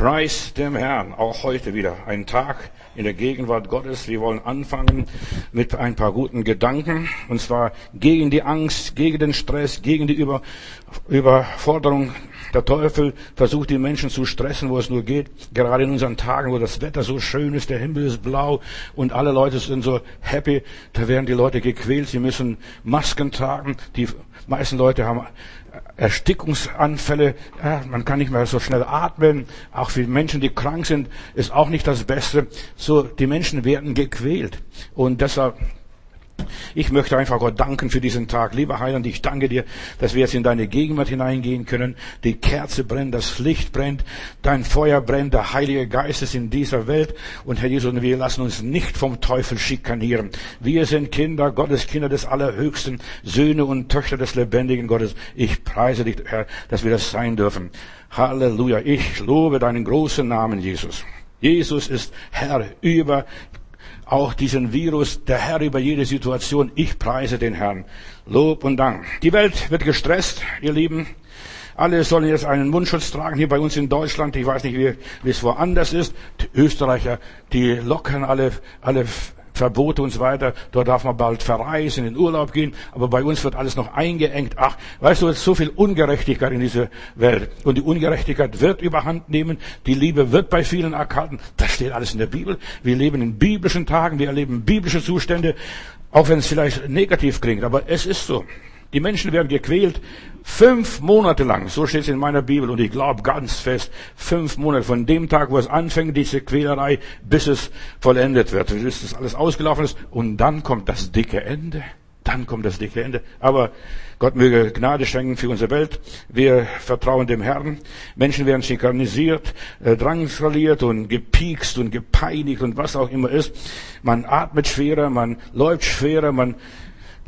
Preis dem Herrn, auch heute wieder ein Tag in der Gegenwart Gottes. Wir wollen anfangen mit ein paar guten Gedanken, und zwar gegen die Angst, gegen den Stress, gegen die Über Überforderung. Der Teufel versucht die Menschen zu stressen, wo es nur geht. Gerade in unseren Tagen, wo das Wetter so schön ist, der Himmel ist blau und alle Leute sind so happy, da werden die Leute gequält. Sie müssen Masken tragen. Die meisten Leute haben Erstickungsanfälle, ja, man kann nicht mehr so schnell atmen, auch für Menschen, die krank sind, ist auch nicht das Beste. So, die Menschen werden gequält. Und deshalb ich möchte einfach Gott danken für diesen Tag. Lieber Heiland, ich danke dir, dass wir jetzt in deine Gegenwart hineingehen können. Die Kerze brennt, das Licht brennt, dein Feuer brennt, der Heilige Geist ist in dieser Welt. Und Herr Jesus, wir lassen uns nicht vom Teufel schikanieren. Wir sind Kinder Gottes, Kinder des Allerhöchsten, Söhne und Töchter des lebendigen Gottes. Ich preise dich, Herr, dass wir das sein dürfen. Halleluja. Ich lobe deinen großen Namen, Jesus. Jesus ist Herr über auch diesen Virus, der Herr über jede Situation. Ich preise den Herrn. Lob und Dank. Die Welt wird gestresst, ihr Lieben. Alle sollen jetzt einen Mundschutz tragen, hier bei uns in Deutschland. Ich weiß nicht, wie, wie es woanders ist. Die Österreicher, die lockern alle, alle Verbote und so weiter. Dort darf man bald verreisen, in Urlaub gehen. Aber bei uns wird alles noch eingeengt. Ach, weißt du, es ist so viel Ungerechtigkeit in dieser Welt. Und die Ungerechtigkeit wird überhand nehmen. Die Liebe wird bei vielen erkalten. Das steht alles in der Bibel. Wir leben in biblischen Tagen. Wir erleben biblische Zustände. Auch wenn es vielleicht negativ klingt. Aber es ist so. Die Menschen werden gequält. Fünf Monate lang, so steht es in meiner Bibel und ich glaube ganz fest, fünf Monate von dem Tag, wo es anfängt, diese Quälerei, bis es vollendet wird, bis das alles ausgelaufen ist und dann kommt das dicke Ende. Dann kommt das dicke Ende. Aber Gott möge Gnade schenken für unsere Welt. Wir vertrauen dem Herrn. Menschen werden schikanisiert, äh, drangsaliert und gepiekst und gepeinigt und was auch immer ist. Man atmet schwerer, man läuft schwerer, man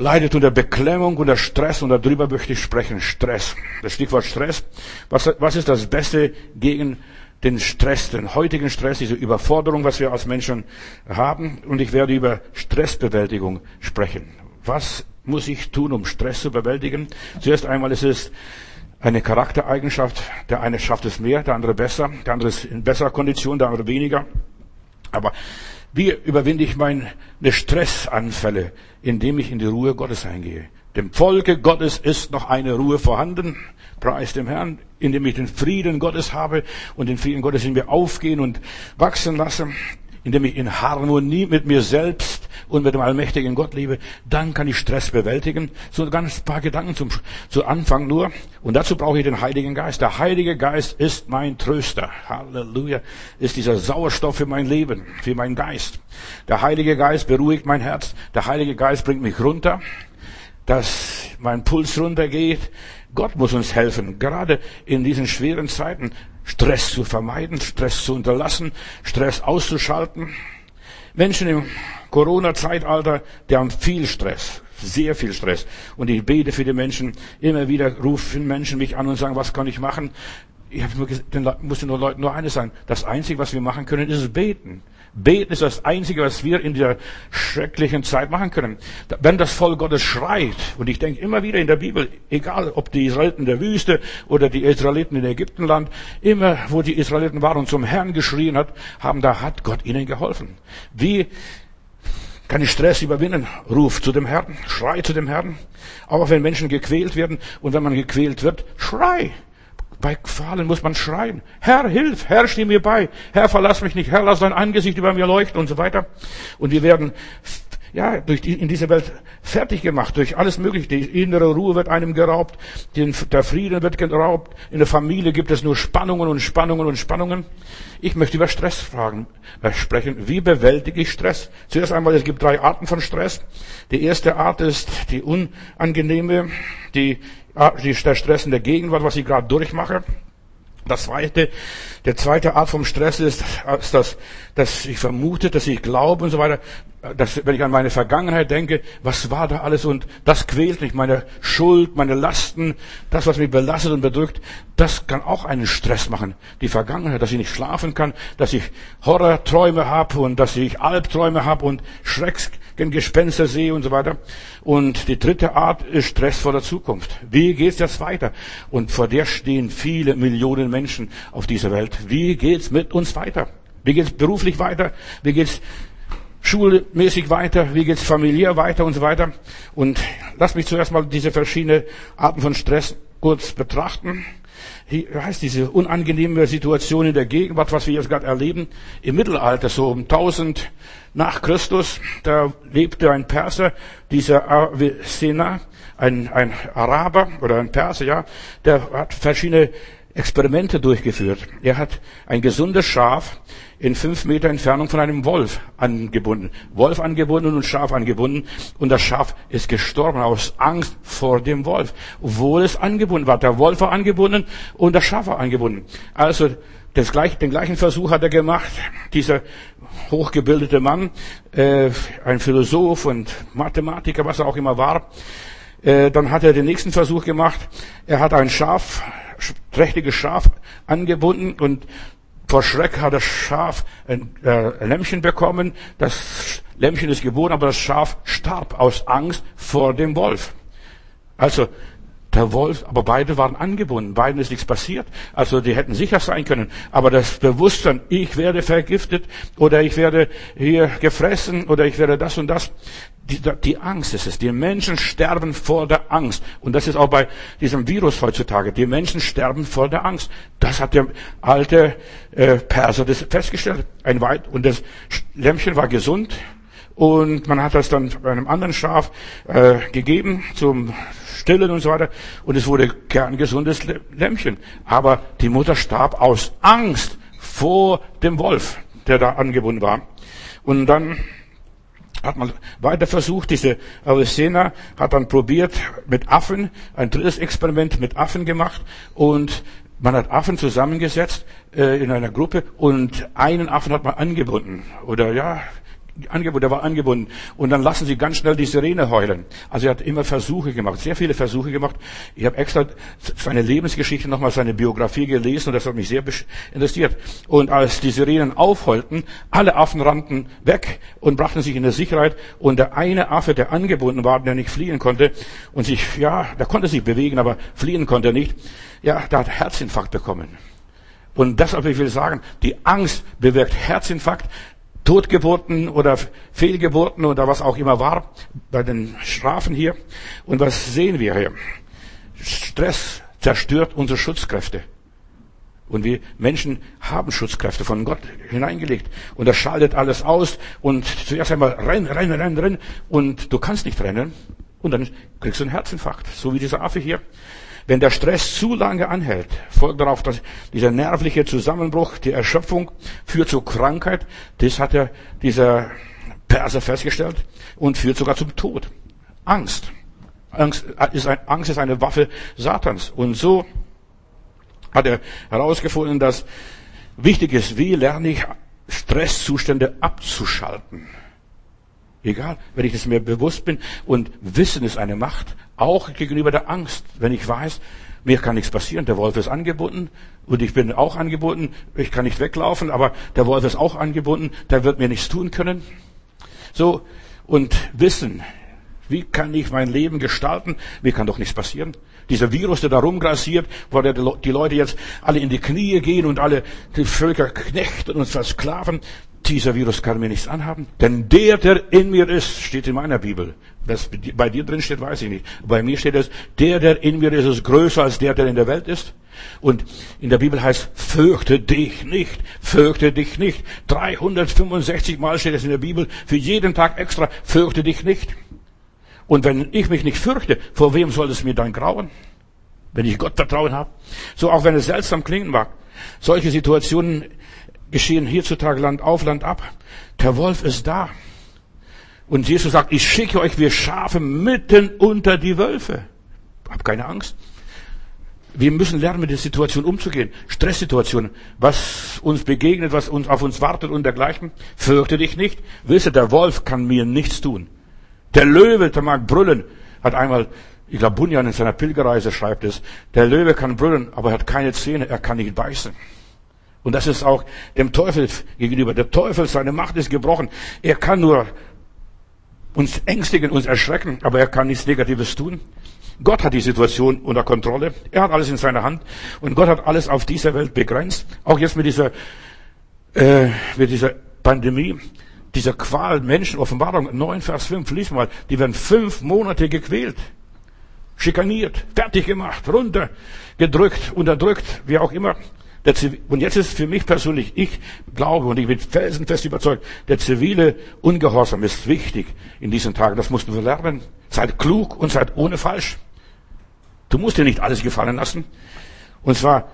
leidet unter Beklemmung, unter Stress und darüber möchte ich sprechen. Stress. Das Stichwort Stress. Was, was ist das Beste gegen den Stress, den heutigen Stress, diese Überforderung, was wir als Menschen haben? Und ich werde über Stressbewältigung sprechen. Was muss ich tun, um Stress zu bewältigen? Zuerst einmal ist es eine Charaktereigenschaft. Der eine schafft es mehr, der andere besser, der andere ist in besserer Kondition, der andere weniger. Aber wie überwinde ich meine Stressanfälle, indem ich in die Ruhe Gottes eingehe? Dem Volke Gottes ist noch eine Ruhe vorhanden. Preis dem Herrn, indem ich den Frieden Gottes habe und den Frieden Gottes in mir aufgehen und wachsen lasse indem ich in Harmonie mit mir selbst und mit dem allmächtigen Gott lebe, dann kann ich Stress bewältigen. So ganz paar Gedanken zum, zu Anfang nur. Und dazu brauche ich den Heiligen Geist. Der Heilige Geist ist mein Tröster. Halleluja. Ist dieser Sauerstoff für mein Leben, für meinen Geist. Der Heilige Geist beruhigt mein Herz. Der Heilige Geist bringt mich runter, dass mein Puls runtergeht. Gott muss uns helfen, gerade in diesen schweren Zeiten. Stress zu vermeiden, Stress zu unterlassen, Stress auszuschalten. Menschen im Corona-Zeitalter, die haben viel Stress, sehr viel Stress. Und ich bete für die Menschen. Immer wieder rufen Menschen mich an und sagen, was kann ich machen? Ich muss den Leuten nur eines sagen. Das Einzige, was wir machen können, ist beten. Beten ist das Einzige, was wir in dieser schrecklichen Zeit machen können. Wenn das Volk Gottes schreit, und ich denke immer wieder in der Bibel, egal ob die Israeliten in der Wüste oder die Israeliten in Ägyptenland, immer wo die Israeliten waren und zum Herrn geschrien hat, haben, da hat Gott ihnen geholfen. Wie kann ich Stress überwinden? Ruf zu dem Herrn, schrei zu dem Herrn. Auch wenn Menschen gequält werden und wenn man gequält wird, schrei. Bei Qualen muss man schreien. Herr, hilf! Herr, steh mir bei! Herr, verlass mich nicht! Herr, lass dein Angesicht über mir leuchten und so weiter. Und wir werden ja, durch die, in dieser Welt fertig gemacht, durch alles Mögliche. Die innere Ruhe wird einem geraubt, den, der Frieden wird geraubt, in der Familie gibt es nur Spannungen und Spannungen und Spannungen. Ich möchte über Stress fragen, äh, sprechen. Wie bewältige ich Stress? Zuerst einmal, es gibt drei Arten von Stress. Die erste Art ist die unangenehme, die der Stress in der Gegenwart, was ich gerade durchmache. Das zweite, der zweite Art vom Stress ist, ist das, dass ich vermute, dass ich glaube und so weiter. Das, wenn ich an meine Vergangenheit denke, was war da alles und das quält mich, meine Schuld, meine Lasten, das, was mich belastet und bedrückt, das kann auch einen Stress machen. Die Vergangenheit, dass ich nicht schlafen kann, dass ich Horrorträume habe und dass ich Albträume habe und Schrecksgespenster sehe und so weiter. Und die dritte Art ist Stress vor der Zukunft. Wie geht's jetzt weiter? Und vor der stehen viele Millionen Menschen auf dieser Welt. Wie geht's mit uns weiter? Wie geht's beruflich weiter? Wie geht's schulmäßig weiter? Wie geht's familiär weiter und so weiter? Und lass mich zuerst mal diese verschiedenen Arten von Stress kurz betrachten. Hier heißt diese unangenehme Situation in der Gegenwart, was wir jetzt gerade erleben. Im Mittelalter, so um 1000 nach Christus, da lebte ein Perser, dieser Avicenna, ein, ein Araber oder ein Perser, ja, der hat verschiedene Experimente durchgeführt. Er hat ein gesundes Schaf in fünf Meter Entfernung von einem Wolf angebunden. Wolf angebunden und Schaf angebunden. Und das Schaf ist gestorben aus Angst vor dem Wolf. Obwohl es angebunden war. Der Wolf war angebunden und das Schaf war angebunden. Also das gleich, den gleichen Versuch hat er gemacht. Dieser hochgebildete Mann, äh, ein Philosoph und Mathematiker, was er auch immer war. Äh, dann hat er den nächsten Versuch gemacht. Er hat ein Schaf trächtiges Schaf angebunden und vor Schreck hat das Schaf ein äh, Lämmchen bekommen. Das Lämmchen ist geboren, aber das Schaf starb aus Angst vor dem Wolf. Also der Wolf, aber beide waren angebunden, beiden ist nichts passiert. Also die hätten sicher sein können. Aber das Bewusstsein, ich werde vergiftet oder ich werde hier gefressen oder ich werde das und das, die, die Angst ist es. Die Menschen sterben vor der Angst. Und das ist auch bei diesem Virus heutzutage. Die Menschen sterben vor der Angst. Das hat der alte äh, Perser das festgestellt. Ein Weit und das Lämmchen war gesund. Und man hat das dann einem anderen Schaf äh, gegeben zum Stillen und so weiter. Und es wurde kerngesundes Lämmchen. Aber die Mutter starb aus Angst vor dem Wolf, der da angebunden war. Und dann hat man weiter versucht, diese Avicenna hat dann probiert mit Affen, ein drittes Experiment mit Affen gemacht und man hat Affen zusammengesetzt äh, in einer Gruppe und einen Affen hat man angebunden. Oder ja Angebot, er war angebunden. Und dann lassen sie ganz schnell die Sirene heulen. Also er hat immer Versuche gemacht, sehr viele Versuche gemacht. Ich habe extra seine Lebensgeschichte nochmal, seine Biografie gelesen und das hat mich sehr interessiert. Und als die Sirenen aufheulten, alle Affen rannten weg und brachten sich in der Sicherheit. Und der eine Affe, der angebunden war, der nicht fliehen konnte und sich, ja, der konnte sich bewegen, aber fliehen konnte er nicht, ja, der hat Herzinfarkt bekommen. Und deshalb will ich sagen, die Angst bewirkt Herzinfarkt, Totgeburten oder Fehlgeburten oder was auch immer war bei den Strafen hier. Und was sehen wir hier? Stress zerstört unsere Schutzkräfte. Und wir Menschen haben Schutzkräfte von Gott hineingelegt. Und das schaltet alles aus. Und zuerst einmal renn, renn, renn, renn. Und du kannst nicht rennen. Und dann kriegst du einen Herzinfarkt. So wie dieser Affe hier. Wenn der Stress zu lange anhält, folgt darauf dass dieser nervliche Zusammenbruch, die Erschöpfung führt zu Krankheit. Das hat ja dieser Perser festgestellt und führt sogar zum Tod. Angst. Angst ist, ein, Angst ist eine Waffe Satans. Und so hat er herausgefunden, dass wichtig ist, wie lerne ich Stresszustände abzuschalten. Egal, wenn ich es mir bewusst bin und Wissen ist eine Macht, auch gegenüber der Angst. Wenn ich weiß, mir kann nichts passieren, der Wolf ist angebunden und ich bin auch angebunden, ich kann nicht weglaufen, aber der Wolf ist auch angebunden, der wird mir nichts tun können. So, und Wissen, wie kann ich mein Leben gestalten? Mir kann doch nichts passieren. Dieser Virus, der da rumgrassiert, wo die Leute jetzt alle in die Knie gehen und alle die Völker knechten und versklaven, dieser Virus kann mir nichts anhaben. Denn der, der in mir ist, steht in meiner Bibel. Was bei dir drin steht, weiß ich nicht. Bei mir steht es, der, der in mir ist, ist größer als der, der in der Welt ist. Und in der Bibel heißt, fürchte dich nicht, fürchte dich nicht. 365 Mal steht es in der Bibel, für jeden Tag extra, fürchte dich nicht. Und wenn ich mich nicht fürchte, vor wem soll es mir dann grauen? Wenn ich Gott Vertrauen habe. So auch wenn es seltsam klingen mag. Solche Situationen geschehen hierzutage Land auf, Land ab. Der Wolf ist da. Und Jesus sagt, ich schicke euch wie Schafe mitten unter die Wölfe. Hab keine Angst. wir müssen lernen, mit der Situation umzugehen. Stresssituationen, was uns begegnet, was uns auf uns wartet und dergleichen. Fürchte dich nicht. Wisse, der Wolf kann mir nichts tun. Der Löwe, der mag brüllen, hat einmal, ich glaube, Bunyan in seiner Pilgerreise schreibt es, der Löwe kann brüllen, aber er hat keine Zähne, er kann nicht beißen. Und das ist auch dem Teufel gegenüber. Der Teufel, seine Macht ist gebrochen. Er kann nur uns ängstigen, uns erschrecken, aber er kann nichts Negatives tun. Gott hat die Situation unter Kontrolle. Er hat alles in seiner Hand. Und Gott hat alles auf dieser Welt begrenzt. Auch jetzt mit dieser, äh, mit dieser Pandemie, dieser Qual Menschen, Offenbarung 9, Vers 5, lies mal, die werden fünf Monate gequält, schikaniert, fertig gemacht, runter, gedrückt, unterdrückt, wie auch immer. Und jetzt ist für mich persönlich, ich glaube und ich bin felsenfest überzeugt, der zivile Ungehorsam ist wichtig in diesen Tagen. Das mussten wir lernen. Seid klug und seid ohne falsch. Du musst dir nicht alles gefallen lassen. Und zwar,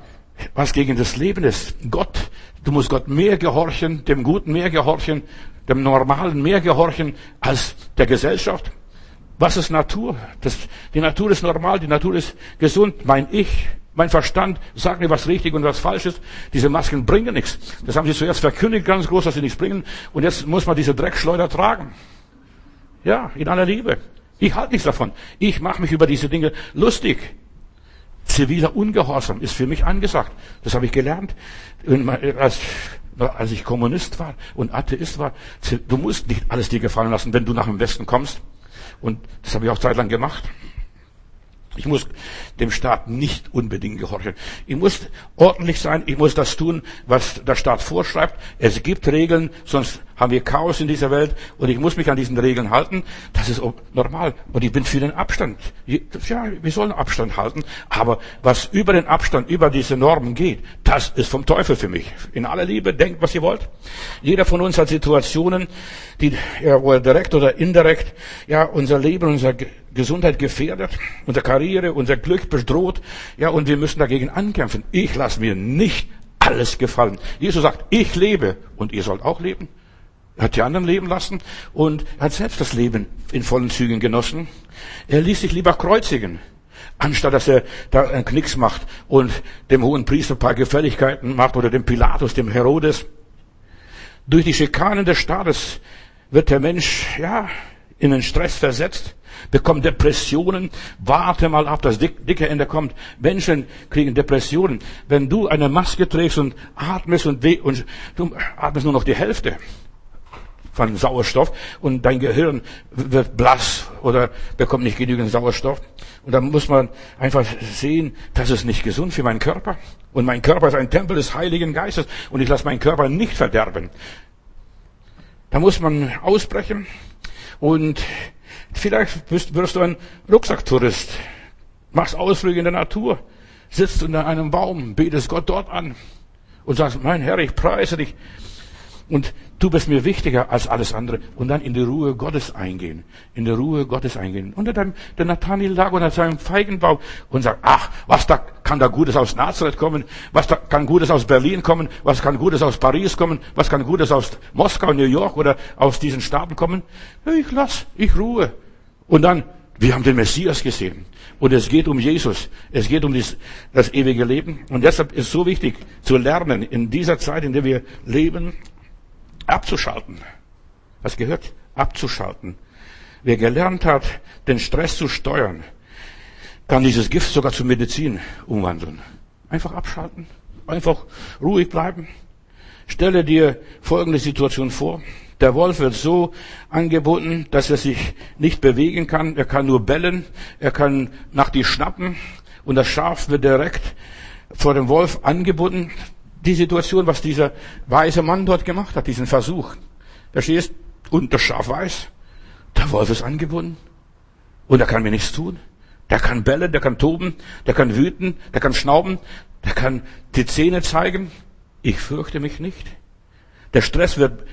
was gegen das Leben ist. Gott, du musst Gott mehr gehorchen, dem Guten mehr gehorchen, dem Normalen mehr gehorchen als der Gesellschaft. Was ist Natur? Das, die Natur ist normal, die Natur ist gesund. Mein Ich, mein Verstand sagt mir, was richtig und was falsch ist. Diese Masken bringen nichts. Das haben sie zuerst verkündigt, ganz groß, dass sie nichts bringen. Und jetzt muss man diese Dreckschleuder tragen. Ja, in aller Liebe. Ich halte nichts davon. Ich mache mich über diese Dinge lustig. Ziviler Ungehorsam ist für mich angesagt. Das habe ich gelernt, als, ich Kommunist war und Atheist war. Du musst nicht alles dir gefallen lassen, wenn du nach dem Westen kommst. Und das habe ich auch zeitlang gemacht. Ich muss dem Staat nicht unbedingt gehorchen. Ich muss ordentlich sein. Ich muss das tun, was der Staat vorschreibt. Es gibt Regeln, sonst haben wir Chaos in dieser Welt und ich muss mich an diesen Regeln halten. Das ist normal. Und ich bin für den Abstand. Ja, wir sollen Abstand halten. Aber was über den Abstand, über diese Normen geht, das ist vom Teufel für mich. In aller Liebe, denkt, was ihr wollt. Jeder von uns hat Situationen, die, ja, wo er direkt oder indirekt, ja, unser Leben, unsere Gesundheit gefährdet, unsere Karriere, unser Glück bedroht. Ja, und wir müssen dagegen ankämpfen. Ich lasse mir nicht alles gefallen. Jesus sagt, ich lebe und ihr sollt auch leben. Er hat die anderen leben lassen und hat selbst das Leben in vollen Zügen genossen. Er ließ sich lieber kreuzigen, anstatt dass er da einen Knicks macht und dem hohen Priester ein paar Gefälligkeiten macht oder dem Pilatus, dem Herodes. Durch die Schikanen des Staates wird der Mensch, ja, in den Stress versetzt, bekommt Depressionen. Warte mal ab, das dicke Ende kommt. Menschen kriegen Depressionen. Wenn du eine Maske trägst und atmest und, und du atmest nur noch die Hälfte von Sauerstoff und dein Gehirn wird blass oder bekommt nicht genügend Sauerstoff. Und dann muss man einfach sehen, das ist nicht gesund für meinen Körper. Und mein Körper ist ein Tempel des Heiligen Geistes und ich lasse meinen Körper nicht verderben. Da muss man ausbrechen und vielleicht wirst, wirst du ein Rucksacktourist, machst Ausflüge in der Natur, sitzt unter einem Baum, betest Gott dort an und sagst, mein Herr, ich preise dich. Und du bist mir wichtiger als alles andere. Und dann in die Ruhe Gottes eingehen. In die Ruhe Gottes eingehen. Und dann der Nathaniel lag unter seinem Feigenbaum und sagt, ach, was da kann da Gutes aus Nazareth kommen? Was da kann Gutes aus Berlin kommen? Was kann Gutes aus Paris kommen? Was kann Gutes aus Moskau, New York oder aus diesen Staaten kommen? Ich lass, ich ruhe. Und dann, wir haben den Messias gesehen. Und es geht um Jesus. Es geht um das, das ewige Leben. Und deshalb ist es so wichtig zu lernen, in dieser Zeit, in der wir leben, abzuschalten. Was gehört? Abzuschalten. Wer gelernt hat, den Stress zu steuern, kann dieses Gift sogar zur Medizin umwandeln. Einfach abschalten. Einfach ruhig bleiben. Stelle dir folgende Situation vor. Der Wolf wird so angebunden, dass er sich nicht bewegen kann. Er kann nur bellen. Er kann nach dir schnappen. Und das Schaf wird direkt vor dem Wolf angebunden die Situation, was dieser weise Mann dort gemacht hat, diesen Versuch. Verstehst? Und das Schaf weiß, der Wolf ist angebunden. Und er kann mir nichts tun. Der kann bellen, der kann toben, der kann wüten, der kann schnauben, der kann die Zähne zeigen. Ich fürchte mich nicht. Der Stress wird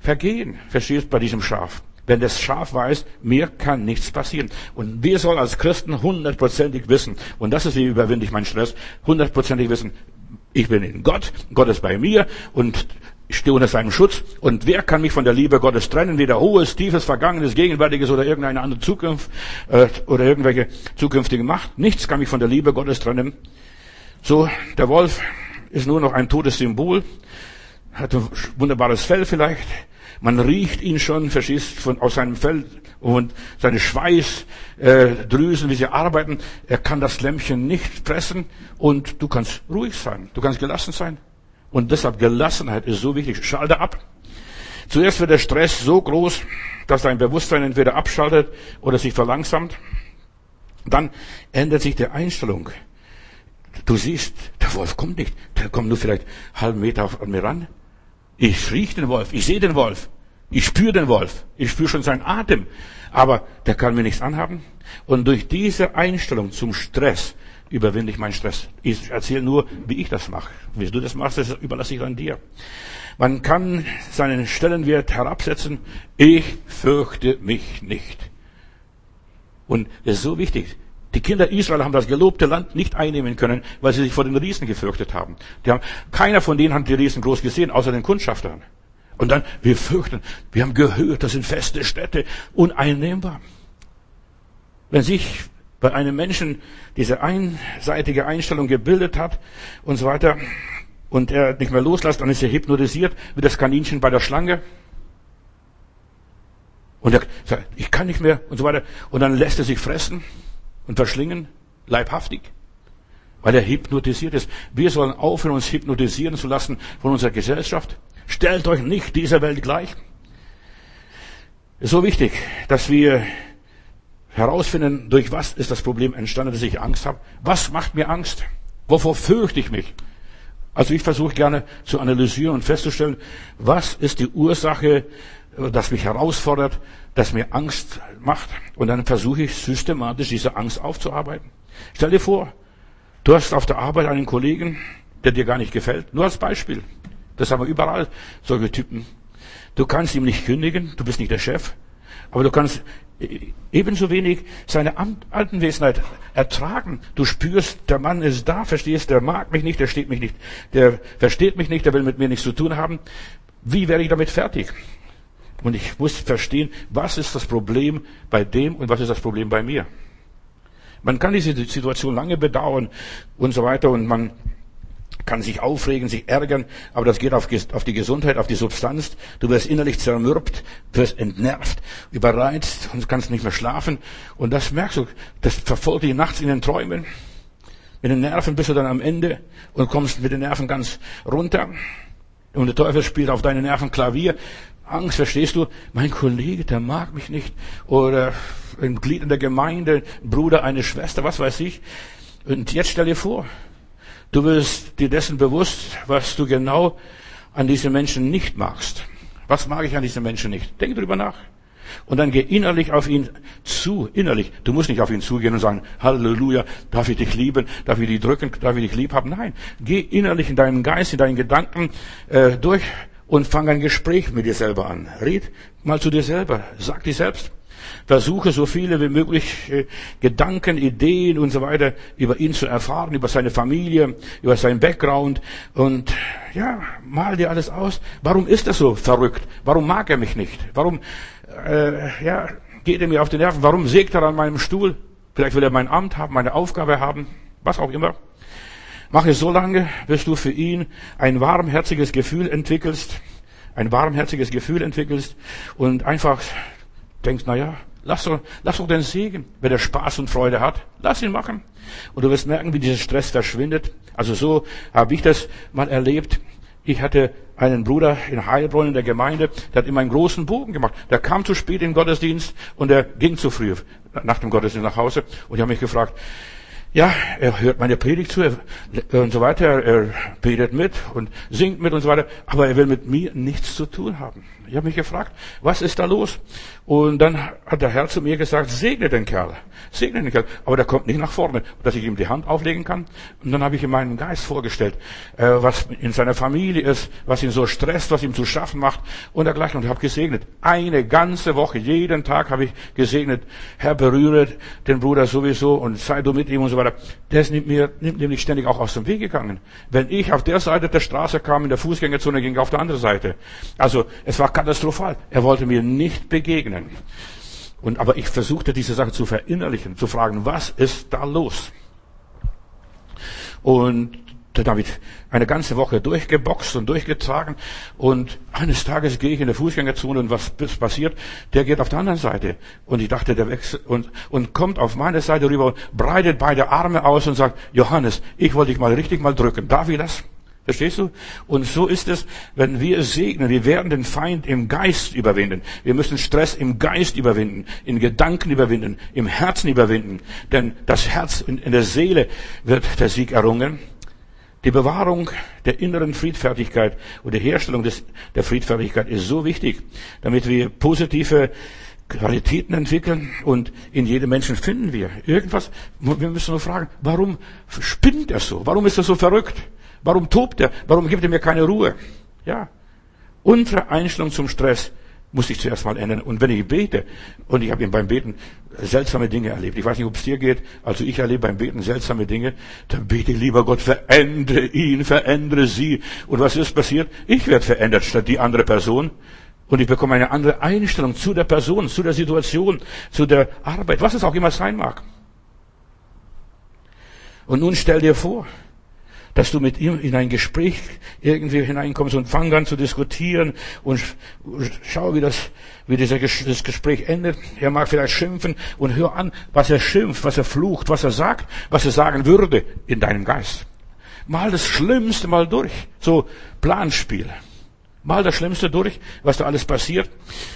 vergehen, verstehst, bei diesem Schaf. Wenn das Schaf weiß, mir kann nichts passieren. Und wir sollen als Christen hundertprozentig wissen, und das ist, wie überwinde ich meinen Stress, hundertprozentig wissen, ich bin in Gott, Gott ist bei mir und ich stehe unter seinem Schutz. Und wer kann mich von der Liebe Gottes trennen? Weder hohes, tiefes, vergangenes, gegenwärtiges oder irgendeine andere Zukunft äh, oder irgendwelche zukünftige Macht. Nichts kann mich von der Liebe Gottes trennen. So, der Wolf ist nur noch ein totes Symbol, hat ein wunderbares Fell vielleicht. Man riecht ihn schon, verschießt von, aus seinem Fell und seine Schweißdrüsen, äh, wie sie arbeiten. Er kann das Lämmchen nicht fressen und du kannst ruhig sein. Du kannst gelassen sein. Und deshalb Gelassenheit ist so wichtig. Schalte ab. Zuerst wird der Stress so groß, dass dein Bewusstsein entweder abschaltet oder sich verlangsamt. Dann ändert sich die Einstellung. Du siehst, der Wolf kommt nicht. Der kommt nur vielleicht einen halben Meter an mir ran. Ich rieche den Wolf. Ich sehe den Wolf. Ich spüre den Wolf. Ich spüre schon seinen Atem. Aber der kann mir nichts anhaben. Und durch diese Einstellung zum Stress überwinde ich meinen Stress. Ich erzähle nur, wie ich das mache. Wie du das machst, das überlasse ich an dir. Man kann seinen Stellenwert herabsetzen. Ich fürchte mich nicht. Und das ist so wichtig. Die Kinder Israel haben das gelobte Land nicht einnehmen können, weil sie sich vor den Riesen gefürchtet haben. Die haben keiner von denen hat die Riesen groß gesehen, außer den Kundschaftern. Und dann, wir fürchten, wir haben gehört, das sind feste Städte, uneinnehmbar. Wenn sich bei einem Menschen diese einseitige Einstellung gebildet hat und so weiter, und er nicht mehr loslässt, dann ist er hypnotisiert wie das Kaninchen bei der Schlange. Und er sagt, ich kann nicht mehr und so weiter. Und dann lässt er sich fressen und verschlingen, leibhaftig, weil er hypnotisiert ist. Wir sollen aufhören, uns hypnotisieren zu lassen von unserer Gesellschaft. Stellt euch nicht dieser Welt gleich. Es ist so wichtig, dass wir herausfinden, durch was ist das Problem entstanden, dass ich Angst habe. Was macht mir Angst? Wovor fürchte ich mich? Also ich versuche gerne zu analysieren und festzustellen, was ist die Ursache, das mich herausfordert, das mir Angst macht. Und dann versuche ich systematisch diese Angst aufzuarbeiten. Stell dir vor, du hast auf der Arbeit einen Kollegen, der dir gar nicht gefällt. Nur als Beispiel. Das haben wir überall, solche Typen. Du kannst ihm nicht kündigen, du bist nicht der Chef, aber du kannst ebenso wenig seine Anwesenheit ertragen. Du spürst, der Mann ist da, verstehst, der mag mich nicht, der steht mich nicht, der versteht mich nicht, der will mit mir nichts zu tun haben. Wie werde ich damit fertig? Und ich muss verstehen, was ist das Problem bei dem und was ist das Problem bei mir. Man kann diese Situation lange bedauern und so weiter und man kann sich aufregen, sich ärgern, aber das geht auf, auf, die Gesundheit, auf die Substanz. Du wirst innerlich zermürbt, wirst entnervt, überreizt und kannst nicht mehr schlafen. Und das merkst du, das verfolgt dich nachts in den Träumen. Mit den Nerven bist du dann am Ende und kommst mit den Nerven ganz runter. Und der Teufel spielt auf deine Nerven Klavier. Angst, verstehst du? Mein Kollege, der mag mich nicht. Oder ein Glied in der Gemeinde, ein Bruder, eine Schwester, was weiß ich. Und jetzt stell dir vor, Du wirst dir dessen bewusst, was du genau an diesen Menschen nicht magst. Was mag ich an diesen Menschen nicht? Denk drüber nach. Und dann geh innerlich auf ihn zu, innerlich. Du musst nicht auf ihn zugehen und sagen, Halleluja, darf ich dich lieben, darf ich dich drücken, darf ich dich lieb haben. Nein, geh innerlich in deinen Geist, in deinen Gedanken äh, durch und fang ein Gespräch mit dir selber an. Red mal zu dir selber, sag dir selbst, Versuche so viele wie möglich äh, Gedanken, Ideen und so weiter über ihn zu erfahren, über seine Familie, über seinen Background und ja, mal dir alles aus. Warum ist er so verrückt? Warum mag er mich nicht? Warum äh, ja, geht er mir auf die Nerven? Warum sägt er an meinem Stuhl? Vielleicht will er mein Amt haben, meine Aufgabe haben, was auch immer. Mach es so lange, bis du für ihn ein warmherziges Gefühl entwickelst, ein warmherziges Gefühl entwickelst und einfach denkst, na ja, lass doch, lass doch den Segen. Wenn er Spaß und Freude hat, lass ihn machen. Und du wirst merken, wie dieser Stress verschwindet. Also so habe ich das mal erlebt. Ich hatte einen Bruder in Heilbronn in der Gemeinde, der hat immer einen großen Bogen gemacht. Der kam zu spät den Gottesdienst und er ging zu früh nach dem Gottesdienst nach Hause. Und ich habe mich gefragt, ja, er hört meine Predigt zu er, und so weiter, er betet mit und singt mit und so weiter, aber er will mit mir nichts zu tun haben. Ich habe mich gefragt, was ist da los? Und dann hat der Herr zu mir gesagt, segne den Kerl, segne den Kerl. Aber der kommt nicht nach vorne, dass ich ihm die Hand auflegen kann. Und dann habe ich ihm meinen Geist vorgestellt, äh, was in seiner Familie ist, was ihn so stresst, was ihm zu schaffen macht und dergleichen. Und ich habe gesegnet. Eine ganze Woche, jeden Tag habe ich gesegnet. Herr, berühre den Bruder sowieso und sei du mit ihm und so weiter. Der ist mir, nimmt nämlich ständig auch aus dem Weg gegangen. Wenn ich auf der Seite der Straße kam, in der Fußgängerzone, ging er auf der anderen Seite. Also es war katastrophal. Er wollte mir nicht begegnen. Und, aber ich versuchte diese Sache zu verinnerlichen, zu fragen, was ist da los? Und ich eine ganze Woche durchgeboxt und durchgetragen. Und eines Tages gehe ich in der Fußgängerzone und was passiert? Der geht auf der anderen Seite. Und ich dachte, der wechselt und, und kommt auf meine Seite rüber, breitet beide Arme aus und sagt, Johannes, ich wollte dich mal richtig mal drücken. Darf ich das? Verstehst du? Und so ist es, wenn wir segnen. Wir werden den Feind im Geist überwinden. Wir müssen Stress im Geist überwinden, in Gedanken überwinden, im Herzen überwinden. Denn das Herz in der Seele wird der Sieg errungen. Die Bewahrung der inneren Friedfertigkeit und die Herstellung des, der Friedfertigkeit ist so wichtig, damit wir positive Qualitäten entwickeln und in jedem Menschen finden wir irgendwas. Wir müssen nur fragen, warum spinnt er so? Warum ist er so verrückt? Warum tobt er? Warum gibt er mir keine Ruhe? Ja. Unsere Einstellung zum Stress muss ich zuerst mal ändern. Und wenn ich bete, und ich habe beim Beten seltsame Dinge erlebt, ich weiß nicht, ob es dir geht, also ich erlebe beim Beten seltsame Dinge, dann bete lieber Gott, verändere ihn, verändere sie. Und was ist passiert? Ich werde verändert statt die andere Person. Und ich bekomme eine andere Einstellung zu der Person, zu der Situation, zu der Arbeit, was es auch immer sein mag. Und nun stell dir vor, dass du mit ihm in ein Gespräch irgendwie hineinkommst und fang an zu diskutieren und schau, wie das, wie dieser, das Gespräch endet. Er mag vielleicht schimpfen und hör an, was er schimpft, was er flucht, was er sagt, was er sagen würde in deinem Geist. Mal das Schlimmste mal durch. So Planspiel. Mal das Schlimmste durch, was da alles passiert.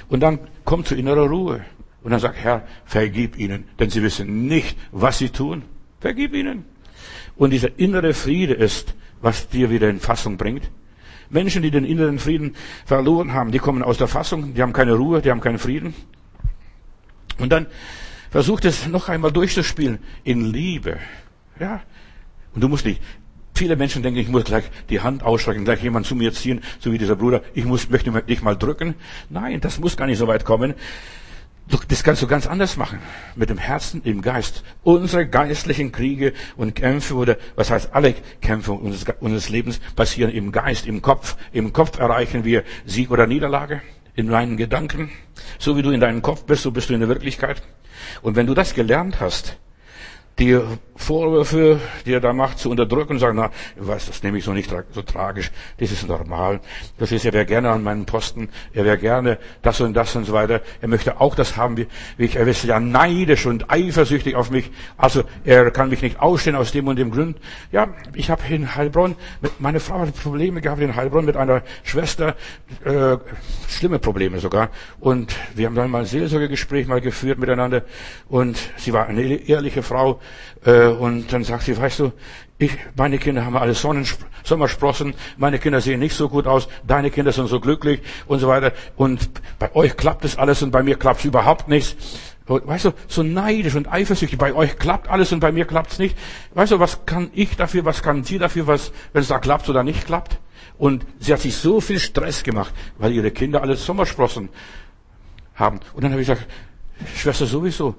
Und dann kommt zu innerer Ruhe. Und dann sagt, Herr, vergib ihnen, denn sie wissen nicht, was sie tun. Vergib ihnen. Und dieser innere Friede ist, was dir wieder in Fassung bringt. Menschen, die den inneren Frieden verloren haben, die kommen aus der Fassung, die haben keine Ruhe, die haben keinen Frieden. Und dann versucht es noch einmal durchzuspielen in Liebe. Ja. Und du musst nicht. Viele Menschen denken, ich muss gleich die Hand ausstrecken, gleich jemand zu mir ziehen, so wie dieser Bruder. Ich muss, möchte dich mal drücken. Nein, das muss gar nicht so weit kommen. Das kannst du ganz anders machen. Mit dem Herzen, im Geist. Unsere geistlichen Kriege und Kämpfe oder, was heißt, alle Kämpfe unseres, unseres Lebens passieren im Geist, im Kopf. Im Kopf erreichen wir Sieg oder Niederlage. In deinen Gedanken. So wie du in deinem Kopf bist, so bist du in der Wirklichkeit. Und wenn du das gelernt hast, die Vorwürfe, die er da macht, zu unterdrücken und sagen, na, weiß, das nehme ich so nicht so tragisch, das ist normal. Das ist, er wäre gerne an meinem Posten, er wäre gerne das und das und so weiter. Er möchte auch das haben, wie, wie ich, er ist ja neidisch und eifersüchtig auf mich. Also, er kann mich nicht ausstehen aus dem und dem Grund. Ja, ich habe in Heilbronn, mit, meine Frau hat Probleme gehabt in Heilbronn mit einer Schwester, äh, schlimme Probleme sogar. Und wir haben dann mal ein Seelsorgegespräch mal geführt miteinander und sie war eine ehrliche Frau, äh, und dann sagt sie, weißt du, ich, meine Kinder haben alle Sonnensp Sommersprossen, meine Kinder sehen nicht so gut aus, deine Kinder sind so glücklich und so weiter. Und bei euch klappt es alles und bei mir klappt es überhaupt nichts. Weißt du, so neidisch und eifersüchtig. Bei euch klappt alles und bei mir klappt es nicht. Weißt du, was kann ich dafür, was kann sie dafür, was, wenn es da klappt oder nicht klappt? Und sie hat sich so viel Stress gemacht, weil ihre Kinder alle Sommersprossen haben. Und dann habe ich gesagt, Schwester sowieso,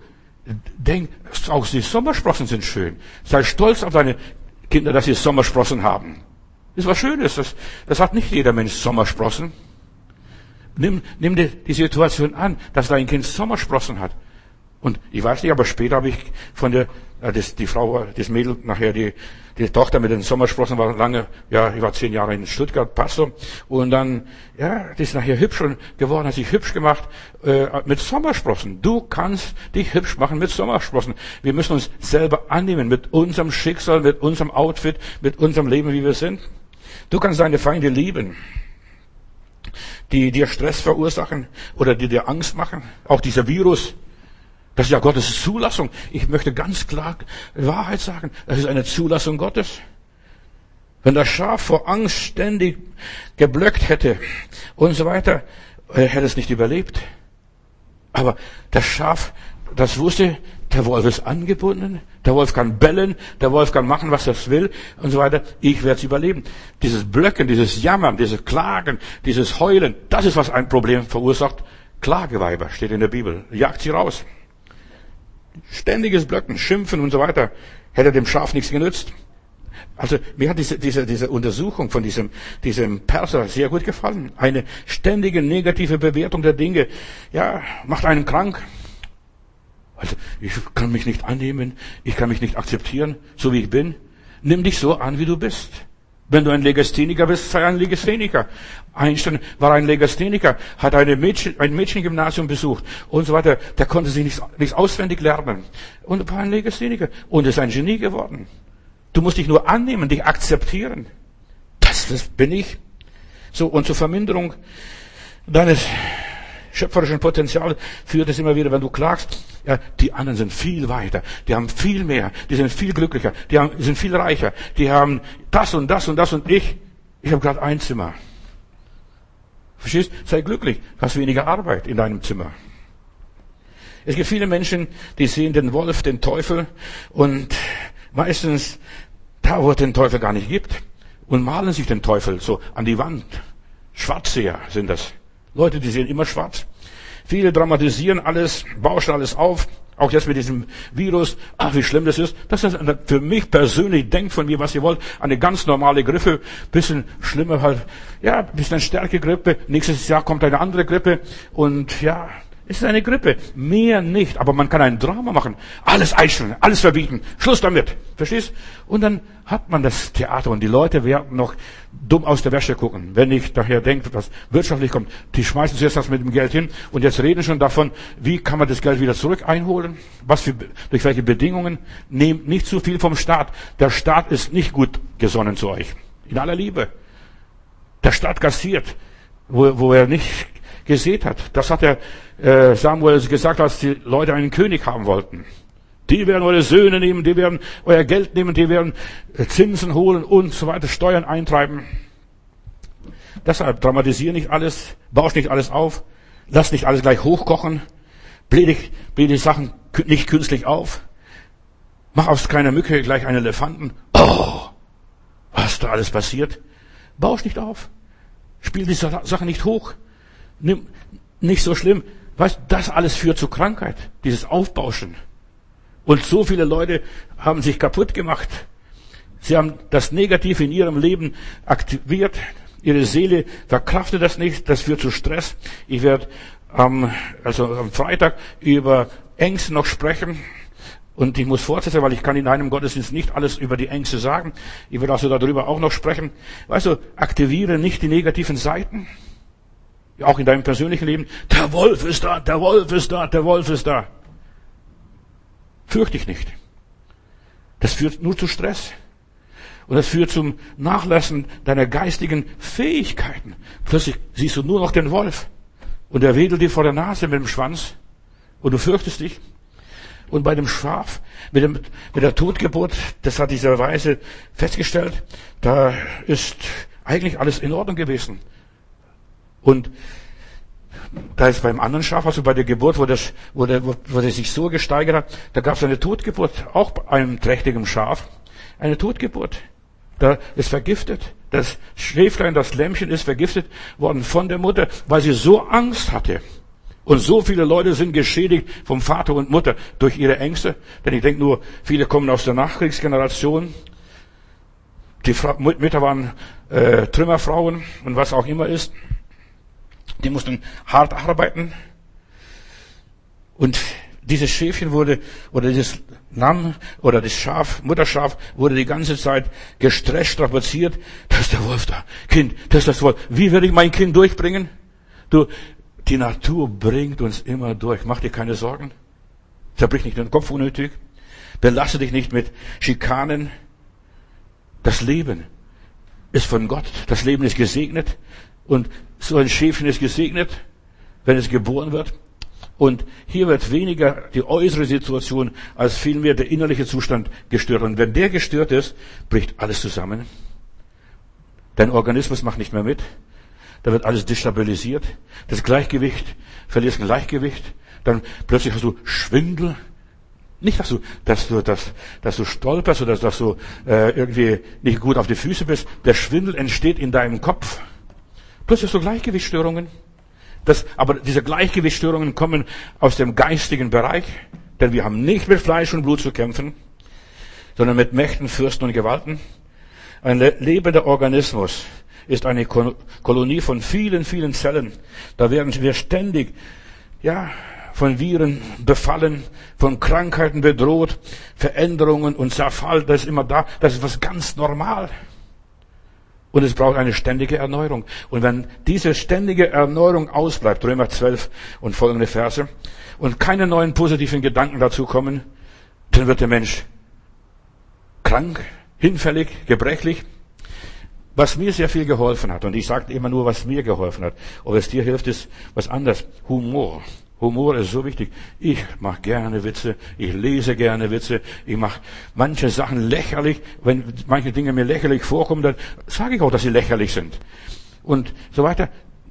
denk, auch die Sommersprossen sind schön. Sei stolz auf deine Kinder, dass sie Sommersprossen haben. Das ist was Schönes. Das, das hat nicht jeder Mensch Sommersprossen. Nimm, nimm die, die Situation an, dass dein Kind Sommersprossen hat. Und ich weiß nicht, aber später habe ich von der, äh, das, die Frau, das Mädel, nachher die, die Tochter mit den Sommersprossen war lange, ja, ich war zehn Jahre in Stuttgart, Pastor, und dann, ja, die ist nachher hübsch geworden, hat sich hübsch gemacht äh, mit Sommersprossen. Du kannst dich hübsch machen mit Sommersprossen. Wir müssen uns selber annehmen mit unserem Schicksal, mit unserem Outfit, mit unserem Leben, wie wir sind. Du kannst deine Feinde lieben die dir Stress verursachen oder die dir Angst machen. Auch dieser Virus, das ist ja Gottes Zulassung. Ich möchte ganz klar Wahrheit sagen. Das ist eine Zulassung Gottes. Wenn das Schaf vor Angst ständig geblöckt hätte und so weiter, äh, hätte es nicht überlebt. Aber das Schaf, das wusste, der Wolf ist angebunden, der Wolf kann bellen, der Wolf kann machen, was er will und so weiter. Ich werde es überleben. Dieses Blöcken, dieses Jammern, dieses Klagen, dieses Heulen, das ist, was ein Problem verursacht. Klageweiber steht in der Bibel. Jagt sie raus. Ständiges Blöcken, Schimpfen und so weiter. Hätte dem Schaf nichts genützt. Also mir hat diese, diese, diese Untersuchung von diesem, diesem Perser sehr gut gefallen. Eine ständige negative Bewertung der Dinge, ja, macht einen krank. Also ich kann mich nicht annehmen, ich kann mich nicht akzeptieren, so wie ich bin. Nimm dich so an, wie du bist. Wenn du ein Legastheniker bist, sei ein Legastheniker. Einstein war ein Legastheniker, hat eine Mädchen, ein Mädchengymnasium besucht und so weiter. Der konnte sich nicht, nicht auswendig lernen. Und war ein Legastheniker und ist ein Genie geworden. Du musst dich nur annehmen, dich akzeptieren. Das, das bin ich. So, und zur Verminderung deines schöpferischen Potenzials führt es immer wieder, wenn du klagst, ja, die anderen sind viel weiter, die haben viel mehr, die sind viel glücklicher, die haben, sind viel reicher, die haben das und das und das und ich, ich habe gerade ein Zimmer. Verstehst? Sei glücklich, hast weniger Arbeit in deinem Zimmer. Es gibt viele Menschen, die sehen den Wolf, den Teufel und meistens da, wo es den Teufel gar nicht gibt und malen sich den Teufel so an die Wand. Schwarzseher sind das. Leute, die sehen immer schwarz. Viele dramatisieren alles, bauschen alles auf. Auch jetzt mit diesem Virus. Ach, wie schlimm das ist. Das ist für mich persönlich, denkt von mir, was ihr wollt. Eine ganz normale Grippe. Bisschen schlimmer halt. Ja, bisschen Stärkegrippe. Nächstes Jahr kommt eine andere Grippe. Und ja, es ist eine Grippe. Mehr nicht. Aber man kann ein Drama machen. Alles einstellen, alles verbieten. Schluss damit. Verstehst? Und dann hat man das Theater und die Leute werden noch dumm aus der Wäsche gucken. Wenn ich daher denke, was wirtschaftlich kommt, die schmeißen zuerst das mit dem Geld hin und jetzt reden schon davon, wie kann man das Geld wieder zurück einholen? Was für, durch welche Bedingungen? Nehmt nicht zu viel vom Staat. Der Staat ist nicht gut gesonnen zu euch. In aller Liebe. Der Staat kassiert, wo, wo er nicht gesät hat. Das hat der äh, Samuel gesagt, als die Leute einen König haben wollten. Die werden eure Söhne nehmen, die werden euer Geld nehmen, die werden äh, Zinsen holen und so weiter, Steuern eintreiben. Deshalb dramatisiere nicht alles, bausch nicht alles auf, lass nicht alles gleich hochkochen, blähe die, Sachen nicht künstlich auf, mach aus keiner Mücke gleich einen Elefanten. Oh, was da alles passiert? Bausch nicht auf, spiel die Sache nicht hoch, nicht so schlimm. Weißt, das alles führt zu Krankheit, dieses Aufbauschen. Und so viele Leute haben sich kaputt gemacht. Sie haben das Negative in ihrem Leben aktiviert. Ihre Seele verkraftet das nicht. Das führt zu Stress. Ich werde am, also am Freitag über Ängste noch sprechen. Und ich muss fortsetzen, weil ich kann in einem Gottesdienst nicht alles über die Ängste sagen. Ich werde also darüber auch noch sprechen. Weißt du, aktiviere nicht die negativen Seiten. Auch in deinem persönlichen Leben. Der Wolf ist da, der Wolf ist da, der Wolf ist da. Fürcht dich nicht. Das führt nur zu Stress. Und das führt zum Nachlassen deiner geistigen Fähigkeiten. Plötzlich siehst du nur noch den Wolf. Und er wedelt dir vor der Nase mit dem Schwanz. Und du fürchtest dich. Und bei dem Schaf, mit, dem, mit der Totgeburt, das hat dieser Weise festgestellt, da ist eigentlich alles in Ordnung gewesen. Und da ist beim anderen Schaf, also bei der Geburt, wo das, wo der, wo, wo der sich so gesteigert hat, da gab es eine Totgeburt, auch bei einem trächtigen Schaf, eine Totgeburt. Da ist vergiftet. Das Schäflein, das Lämmchen ist vergiftet worden von der Mutter, weil sie so Angst hatte. Und so viele Leute sind geschädigt vom Vater und Mutter durch ihre Ängste. Denn ich denke nur, viele kommen aus der Nachkriegsgeneration. Die Mütter waren äh, Trümmerfrauen und was auch immer ist. Die mussten hart arbeiten. Und dieses Schäfchen wurde, oder dieses Lamm, oder das Schaf, Mutterschaf, wurde die ganze Zeit gestresst, strapaziert. Das ist der Wolf da. Kind, das ist das Wolf. Wie werde ich mein Kind durchbringen? Du, die Natur bringt uns immer durch. Mach dir keine Sorgen. Zerbrich nicht den Kopf unnötig. Belasse dich nicht mit Schikanen. Das Leben ist von Gott. Das Leben ist gesegnet. Und so ein Schäfchen ist gesegnet, wenn es geboren wird. Und hier wird weniger die äußere Situation als vielmehr der innerliche Zustand gestört. Und wenn der gestört ist, bricht alles zusammen. Dein Organismus macht nicht mehr mit. Da wird alles destabilisiert. Das Gleichgewicht, verlierst Gleichgewicht. Dann plötzlich hast du Schwindel. Nicht, dass du, dass du, dass, dass du stolperst oder dass du äh, irgendwie nicht gut auf die Füße bist. Der Schwindel entsteht in deinem Kopf. Plötzlich so Gleichgewichtsstörungen. Das, aber diese Gleichgewichtsstörungen kommen aus dem geistigen Bereich, denn wir haben nicht mit Fleisch und Blut zu kämpfen, sondern mit Mächten, Fürsten und Gewalten. Ein lebender Organismus ist eine Kolonie von vielen, vielen Zellen. Da werden wir ständig, ja, von Viren befallen, von Krankheiten bedroht, Veränderungen und Zerfall, das ist immer da, das ist was ganz normal. Und es braucht eine ständige Erneuerung. Und wenn diese ständige Erneuerung ausbleibt, Römer 12 und folgende Verse, und keine neuen positiven Gedanken dazu kommen, dann wird der Mensch krank, hinfällig, gebrechlich. Was mir sehr viel geholfen hat, und ich sage immer nur, was mir geholfen hat, ob es dir hilft, ist was anderes. Humor. Humor ist so wichtig. Ich mache gerne Witze, ich lese gerne Witze, ich mache manche Sachen lächerlich. Wenn manche Dinge mir lächerlich vorkommen, dann sage ich auch, dass sie lächerlich sind. Und so weiter.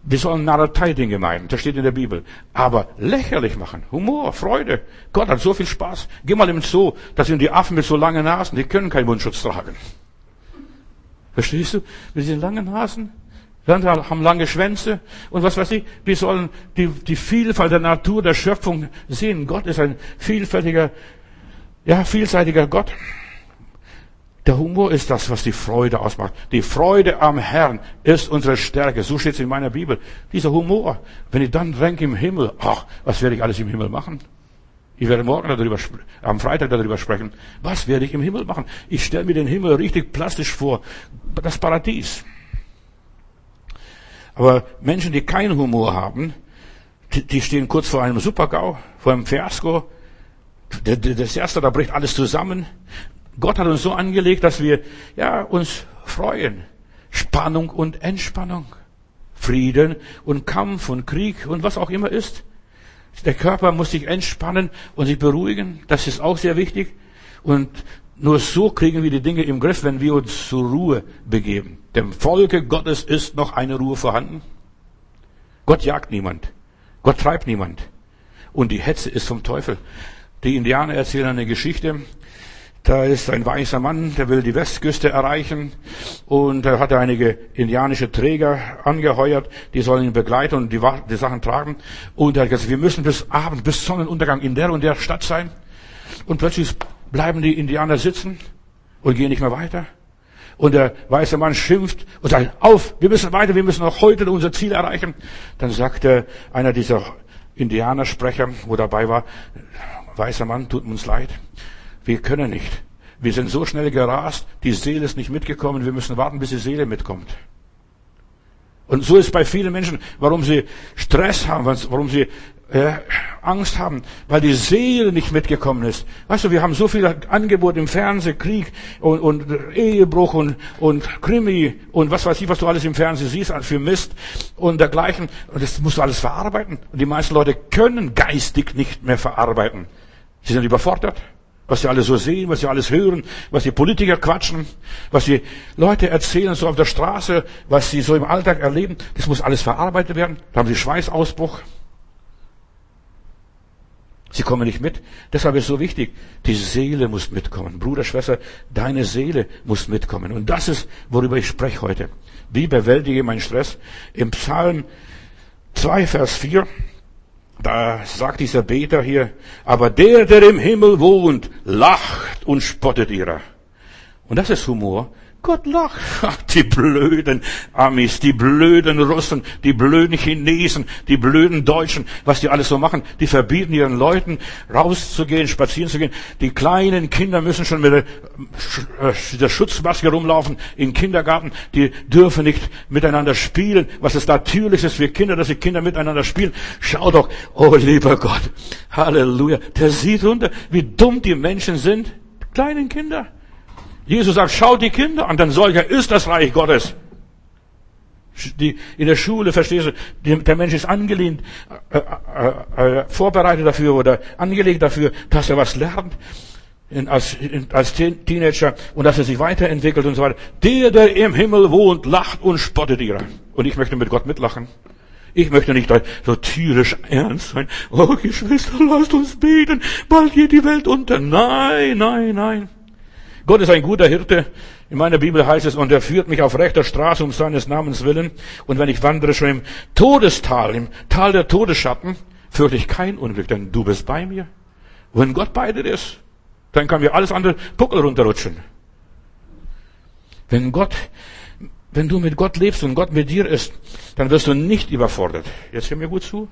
Wir sollen Narretei-Dinge meinen, das steht in der Bibel. Aber lächerlich machen, Humor, Freude. Gott hat so viel Spaß. Geh mal im Zoo, das sind die Affen mit so langen Nasen, die können keinen Mundschutz tragen. Verstehst du? Mit diesen langen Nasen. Andere haben lange Schwänze und was weiß ich. Wir sollen die, die Vielfalt der Natur, der Schöpfung sehen. Gott ist ein vielfältiger, ja, vielseitiger Gott. Der Humor ist das, was die Freude ausmacht. Die Freude am Herrn ist unsere Stärke. So steht es in meiner Bibel. Dieser Humor. Wenn ich dann denke im Himmel, ach, was werde ich alles im Himmel machen? Ich werde morgen darüber, am Freitag darüber sprechen. Was werde ich im Himmel machen? Ich stelle mir den Himmel richtig plastisch vor. Das Paradies. Aber Menschen, die keinen Humor haben, die, stehen kurz vor einem Supergau, vor einem Fiasko. Das erste, da bricht alles zusammen. Gott hat uns so angelegt, dass wir, ja, uns freuen. Spannung und Entspannung. Frieden und Kampf und Krieg und was auch immer ist. Der Körper muss sich entspannen und sich beruhigen. Das ist auch sehr wichtig. Und nur so kriegen wir die Dinge im Griff, wenn wir uns zur Ruhe begeben. Dem Volke Gottes ist noch eine Ruhe vorhanden. Gott jagt niemand. Gott treibt niemand. Und die Hetze ist vom Teufel. Die Indianer erzählen eine Geschichte. Da ist ein weißer Mann, der will die Westküste erreichen und da hat er einige indianische Träger angeheuert, die sollen ihn begleiten und die, Sachen tragen. Und er hat gesagt, wir müssen bis Abend, bis Sonnenuntergang in der und der Stadt sein. Und plötzlich bleiben die Indianer sitzen und gehen nicht mehr weiter. Und der weiße Mann schimpft und sagt, auf, wir müssen weiter, wir müssen noch heute unser Ziel erreichen. Dann sagte einer dieser Indianersprecher, wo dabei war, weißer Mann, tut uns leid, wir können nicht. Wir sind so schnell gerast, die Seele ist nicht mitgekommen, wir müssen warten, bis die Seele mitkommt. Und so ist bei vielen Menschen, warum sie Stress haben, warum sie äh, Angst haben, weil die Seele nicht mitgekommen ist. Weißt du, wir haben so viele Angebote im Fernsehen, Krieg und, und Ehebruch und, und Krimi und was weiß ich, was du alles im Fernsehen siehst, für Mist und dergleichen. Und das musst du alles verarbeiten. Und die meisten Leute können geistig nicht mehr verarbeiten. Sie sind überfordert. Was sie alles so sehen, was sie alles hören, was die Politiker quatschen, was die Leute erzählen so auf der Straße, was sie so im Alltag erleben, das muss alles verarbeitet werden. Da haben sie Schweißausbruch. Sie kommen nicht mit. Deshalb ist es so wichtig, die Seele muss mitkommen. Bruder, Schwester, deine Seele muss mitkommen. Und das ist, worüber ich spreche heute. Wie bewältige ich meinen Stress? Im Psalm 2, Vers 4, da sagt dieser Beter hier, aber der, der im Himmel wohnt, lacht und spottet ihrer. Und das ist Humor. Gott lacht. Ach, die blöden Amis, die blöden Russen, die blöden Chinesen, die blöden Deutschen, was die alles so machen. Die verbieten ihren Leuten rauszugehen, spazieren zu gehen. Die kleinen Kinder müssen schon mit der, äh, Schutzmaske rumlaufen im Kindergarten. Die dürfen nicht miteinander spielen, was es natürlich ist für Kinder, dass die Kinder miteinander spielen. Schau doch, oh lieber Gott, Halleluja. Der sieht runter, wie dumm die Menschen sind. kleinen Kinder. Jesus sagt, schaut die Kinder an, denn solcher ist das Reich Gottes. Die, in der Schule, verstehst du, der Mensch ist angelehnt, äh, äh, äh, vorbereitet dafür oder angelegt dafür, dass er was lernt in, als, in, als Teenager und dass er sich weiterentwickelt und so weiter. Der, der im Himmel wohnt, lacht und spottet ihrer. Und ich möchte mit Gott mitlachen. Ich möchte nicht so tierisch ernst sein. Oh, Geschwister, lasst uns beten, bald geht die Welt unter. Nein, nein, nein. Gott ist ein guter Hirte. In meiner Bibel heißt es, und er führt mich auf rechter Straße um seines Namens willen. Und wenn ich wandere schon im Todestal, im Tal der Todesschatten, fürchte ich kein Unglück, denn du bist bei mir. Wenn Gott bei dir ist, dann kann mir alles andere Puckel runterrutschen. Wenn Gott, wenn du mit Gott lebst und Gott mit dir ist, dann wirst du nicht überfordert. Jetzt hör mir gut zu.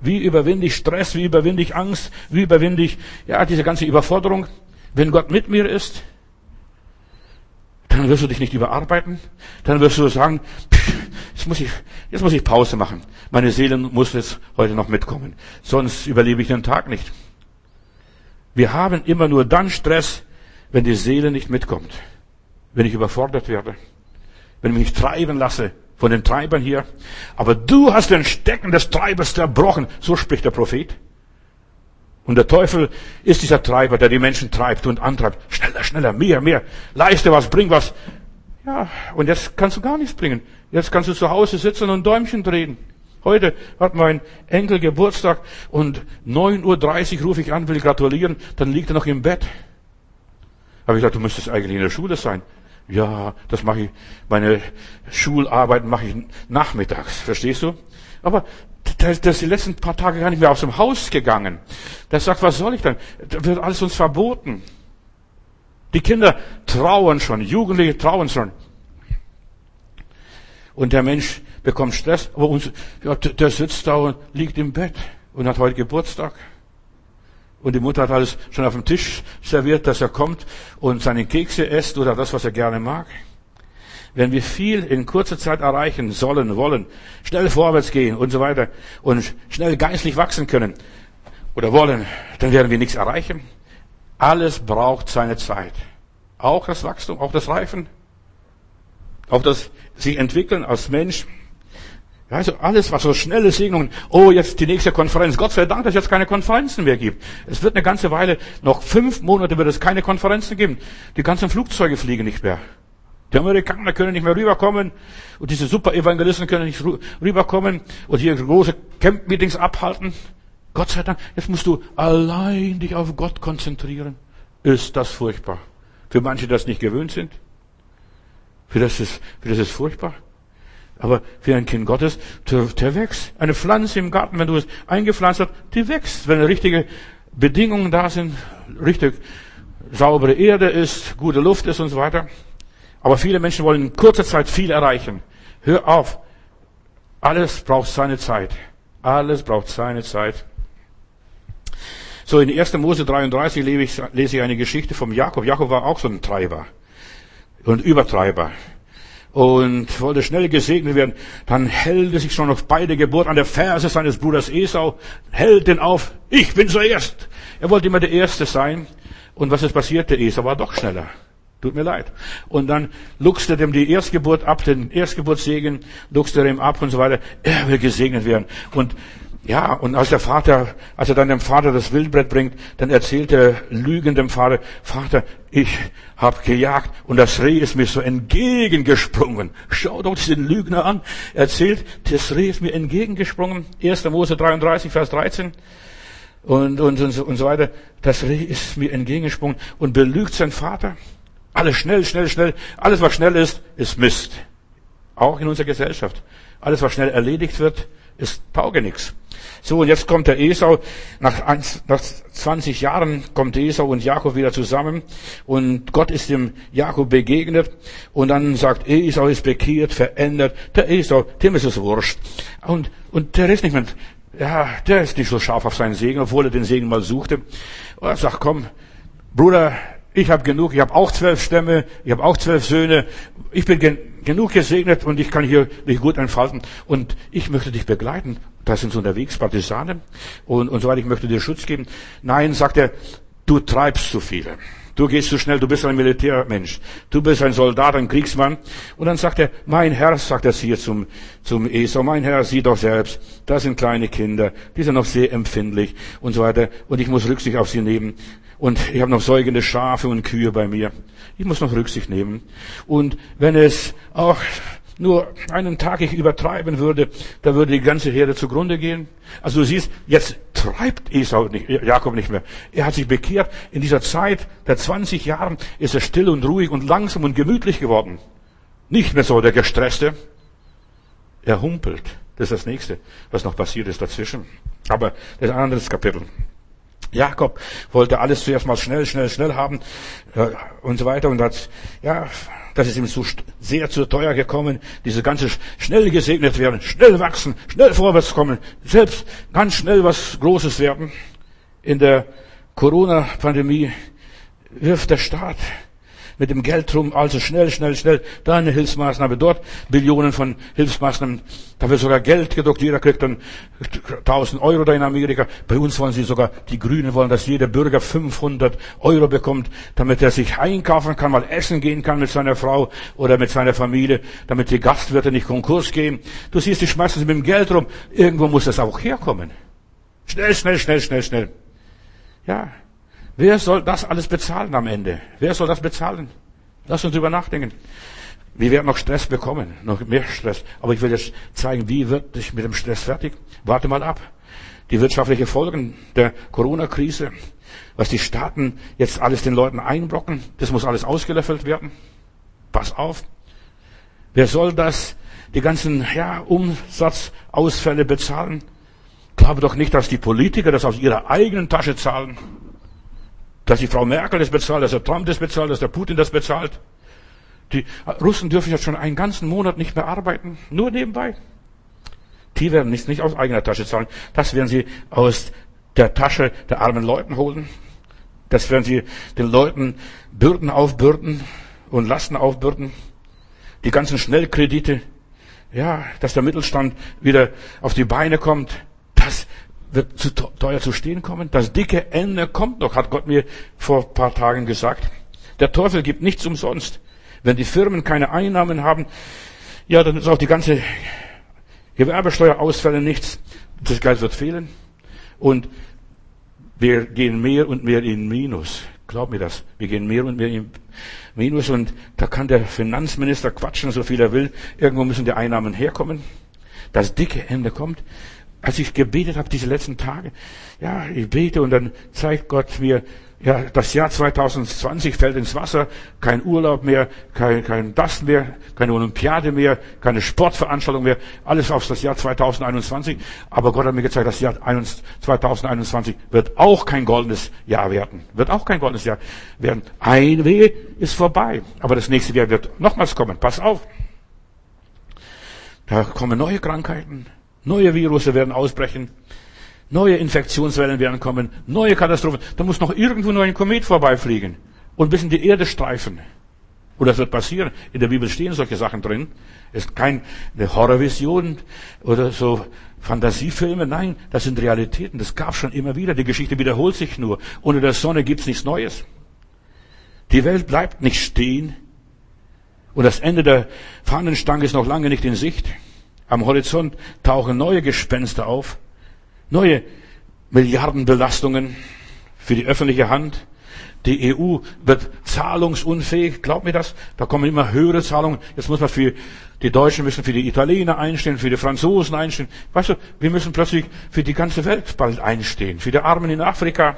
Wie überwinde ich Stress? Wie überwinde ich Angst? Wie überwinde ich, ja, diese ganze Überforderung? Wenn Gott mit mir ist, dann wirst du dich nicht überarbeiten. Dann wirst du sagen, jetzt muss ich, jetzt muss ich Pause machen. Meine Seele muss jetzt heute noch mitkommen. Sonst überlebe ich den Tag nicht. Wir haben immer nur dann Stress, wenn die Seele nicht mitkommt. Wenn ich überfordert werde. Wenn ich mich treiben lasse von den Treibern hier. Aber du hast den Stecken des Treibers zerbrochen. So spricht der Prophet. Und der Teufel ist dieser Treiber, der die Menschen treibt und antreibt. Schneller, schneller, mehr, mehr. Leiste was, bring was. Ja, und jetzt kannst du gar nichts bringen. Jetzt kannst du zu Hause sitzen und Däumchen drehen. Heute hat mein Enkel Geburtstag und 9.30 Uhr rufe ich an, will gratulieren, dann liegt er noch im Bett. Habe ich gesagt, du müsstest eigentlich in der Schule sein. Ja, das mache ich, meine Schularbeit mache ich nachmittags, verstehst du? Aber der, der ist die letzten paar Tage gar nicht mehr aus dem Haus gegangen. Der sagt, was soll ich denn? Da wird alles uns verboten. Die Kinder trauen schon, Jugendliche trauen schon. Und der Mensch bekommt Stress, aber uns, ja, der sitzt da und liegt im Bett und hat heute Geburtstag. Und die Mutter hat alles schon auf dem Tisch serviert, dass er kommt und seine Kekse isst oder das, was er gerne mag. Wenn wir viel in kurzer Zeit erreichen sollen, wollen, schnell vorwärts gehen und so weiter und schnell geistlich wachsen können oder wollen, dann werden wir nichts erreichen. Alles braucht seine Zeit. Auch das Wachstum, auch das Reifen, auch das sich entwickeln als Mensch. Also alles, was so schnelle Segnungen, oh, jetzt die nächste Konferenz. Gott sei Dank, dass es jetzt keine Konferenzen mehr gibt. Es wird eine ganze Weile, noch fünf Monate wird es keine Konferenzen geben. Die ganzen Flugzeuge fliegen nicht mehr. Die Amerikaner können nicht mehr rüberkommen und diese Super-Evangelisten können nicht rüberkommen und hier große Camp-Meetings abhalten. Gott sei Dank, jetzt musst du allein dich auf Gott konzentrieren. Ist das furchtbar? Für manche, die das nicht gewöhnt sind. Für das ist, für das ist furchtbar. Aber für ein Kind Gottes, der, der wächst. Eine Pflanze im Garten, wenn du es eingepflanzt hast, die wächst. Wenn richtige Bedingungen da sind, richtig saubere Erde ist, gute Luft ist und so weiter. Aber viele Menschen wollen in kurzer Zeit viel erreichen. Hör auf. Alles braucht seine Zeit. Alles braucht seine Zeit. So, in 1. Mose 33 lese ich, eine Geschichte vom Jakob. Jakob war auch so ein Treiber und Übertreiber und wollte schnell gesegnet werden. Dann hält er sich schon auf beide Geburt an der Ferse seines Bruders Esau, hält den auf, ich bin zuerst. Er wollte immer der Erste sein. Und was ist passiert? Der Esau war doch schneller. Tut mir leid. Und dann luchst er dem die Erstgeburt ab, den Erstgeburtssegen, luchst er ihm ab und so weiter. Er will gesegnet werden. Und ja, und als der Vater, als er dann dem Vater das Wildbrett bringt, dann erzählt der lügendem Vater, Vater, ich hab gejagt und das Reh ist mir so entgegengesprungen. Schau doch diesen Lügner an. Er erzählt, das Reh ist mir entgegengesprungen. 1. Mose 33, Vers 13. Und, und, und, so, und so weiter. Das Reh ist mir entgegengesprungen und belügt sein Vater. Alles schnell, schnell, schnell. Alles, was schnell ist, ist Mist. Auch in unserer Gesellschaft. Alles, was schnell erledigt wird, ist Taugenichts. So, und jetzt kommt der Esau, nach, nach 20 Jahren kommt Esau und Jakob wieder zusammen und Gott ist dem Jakob begegnet und dann sagt, Esau ist bekehrt, verändert, der Esau, dem ist es wurscht. Und, und der ist nicht mehr, ja, der ist nicht so scharf auf seinen Segen, obwohl er den Segen mal suchte. Und er sagt, komm, Bruder, ich habe genug, ich habe auch zwölf Stämme, ich habe auch zwölf Söhne, ich bin gen genug gesegnet und ich kann hier mich gut entfalten und ich möchte dich begleiten. Da sind sie unterwegs, Partisanen und, und so weiter, ich möchte dir Schutz geben. Nein, sagt er, du treibst zu viel. Du gehst zu schnell, du bist ein Militärmensch. Du bist ein Soldat, ein Kriegsmann. Und dann sagt er, mein Herr, sagt er hier zum, zum Esau, mein Herr, sieh doch selbst, da sind kleine Kinder, die sind noch sehr empfindlich und so weiter. Und ich muss Rücksicht auf sie nehmen. Und ich habe noch säugende Schafe und Kühe bei mir. Ich muss noch Rücksicht nehmen. Und wenn es auch nur einen Tag ich übertreiben würde, da würde die ganze Herde zugrunde gehen. Also du siehst, jetzt treibt Esau nicht, Jakob nicht mehr. Er hat sich bekehrt. In dieser Zeit der 20 Jahren ist er still und ruhig und langsam und gemütlich geworden. Nicht mehr so der Gestresste. Er humpelt. Das ist das nächste, was noch passiert ist dazwischen. Aber das ist ein anderes Kapitel. Jakob wollte alles zuerst mal schnell, schnell, schnell haben äh, und so weiter und hat, ja, das ist ihm zu, sehr zu teuer gekommen. Diese ganze schnell gesegnet werden, schnell wachsen, schnell vorwärts kommen, selbst ganz schnell was Großes werden. In der Corona-Pandemie wirft der Staat mit dem Geld rum, also schnell, schnell, schnell, da eine Hilfsmaßnahme, dort Billionen von Hilfsmaßnahmen, da wird sogar Geld gedruckt, jeder kriegt dann 1000 Euro da in Amerika. Bei uns wollen sie sogar, die Grünen wollen, dass jeder Bürger 500 Euro bekommt, damit er sich einkaufen kann, mal essen gehen kann mit seiner Frau oder mit seiner Familie, damit die Gastwirte nicht Konkurs gehen. Du siehst, die schmeißen sie mit dem Geld rum. Irgendwo muss das auch herkommen. Schnell, schnell, schnell, schnell, schnell. Ja, Wer soll das alles bezahlen am Ende? Wer soll das bezahlen? Lass uns drüber nachdenken. Wir werden noch Stress bekommen, noch mehr Stress. Aber ich will jetzt zeigen, wie wird sich mit dem Stress fertig? Warte mal ab. Die wirtschaftlichen Folgen der Corona-Krise, was die Staaten jetzt alles den Leuten einbrocken, das muss alles ausgelöffelt werden. Pass auf. Wer soll das, die ganzen ja, Umsatzausfälle bezahlen? Glaube doch nicht, dass die Politiker das aus ihrer eigenen Tasche zahlen dass die Frau Merkel das bezahlt, dass der Trump das bezahlt, dass der Putin das bezahlt. Die Russen dürfen jetzt schon einen ganzen Monat nicht mehr arbeiten, nur nebenbei. Die werden nicht, nicht aus eigener Tasche zahlen. Das werden sie aus der Tasche der armen Leuten holen. Das werden sie den Leuten Bürden aufbürden und Lasten aufbürden. Die ganzen Schnellkredite. Ja, dass der Mittelstand wieder auf die Beine kommt. Das wird zu teuer zu stehen kommen. Das dicke Ende kommt noch, hat Gott mir vor ein paar Tagen gesagt. Der Teufel gibt nichts umsonst. Wenn die Firmen keine Einnahmen haben, ja, dann ist auch die ganze Gewerbesteuerausfälle nichts. Das Geld wird fehlen. Und wir gehen mehr und mehr in Minus. Glaub mir das. Wir gehen mehr und mehr in Minus und da kann der Finanzminister quatschen, so viel er will. Irgendwo müssen die Einnahmen herkommen. Das dicke Ende kommt als ich gebetet habe diese letzten Tage, ja, ich bete und dann zeigt Gott mir, ja, das Jahr 2020 fällt ins Wasser, kein Urlaub mehr, kein, kein das mehr, keine Olympiade mehr, keine Sportveranstaltung mehr, alles auf das Jahr 2021. Aber Gott hat mir gezeigt, das Jahr 2021 wird auch kein goldenes Jahr werden. Wird auch kein goldenes Jahr werden. Ein Wehe ist vorbei. Aber das nächste Jahr wird nochmals kommen. Pass auf. Da kommen neue Krankheiten, Neue Virusse werden ausbrechen. Neue Infektionswellen werden kommen. Neue Katastrophen. Da muss noch irgendwo nur ein Komet vorbeifliegen und bis in die Erde streifen. Und das wird passieren. In der Bibel stehen solche Sachen drin. Ist keine Horrorvision oder so Fantasiefilme. Nein, das sind Realitäten. Das gab schon immer wieder. Die Geschichte wiederholt sich nur. Unter der Sonne gibt's nichts Neues. Die Welt bleibt nicht stehen. Und das Ende der Fahnenstange ist noch lange nicht in Sicht. Am Horizont tauchen neue Gespenster auf, neue Milliardenbelastungen für die öffentliche Hand. Die EU wird zahlungsunfähig, glaubt mir das? Da kommen immer höhere Zahlungen. Jetzt muss man für die Deutschen müssen für die Italiener einstehen, für die Franzosen einstehen. Weißt du, wir müssen plötzlich für die ganze Welt bald einstehen, für die Armen in Afrika.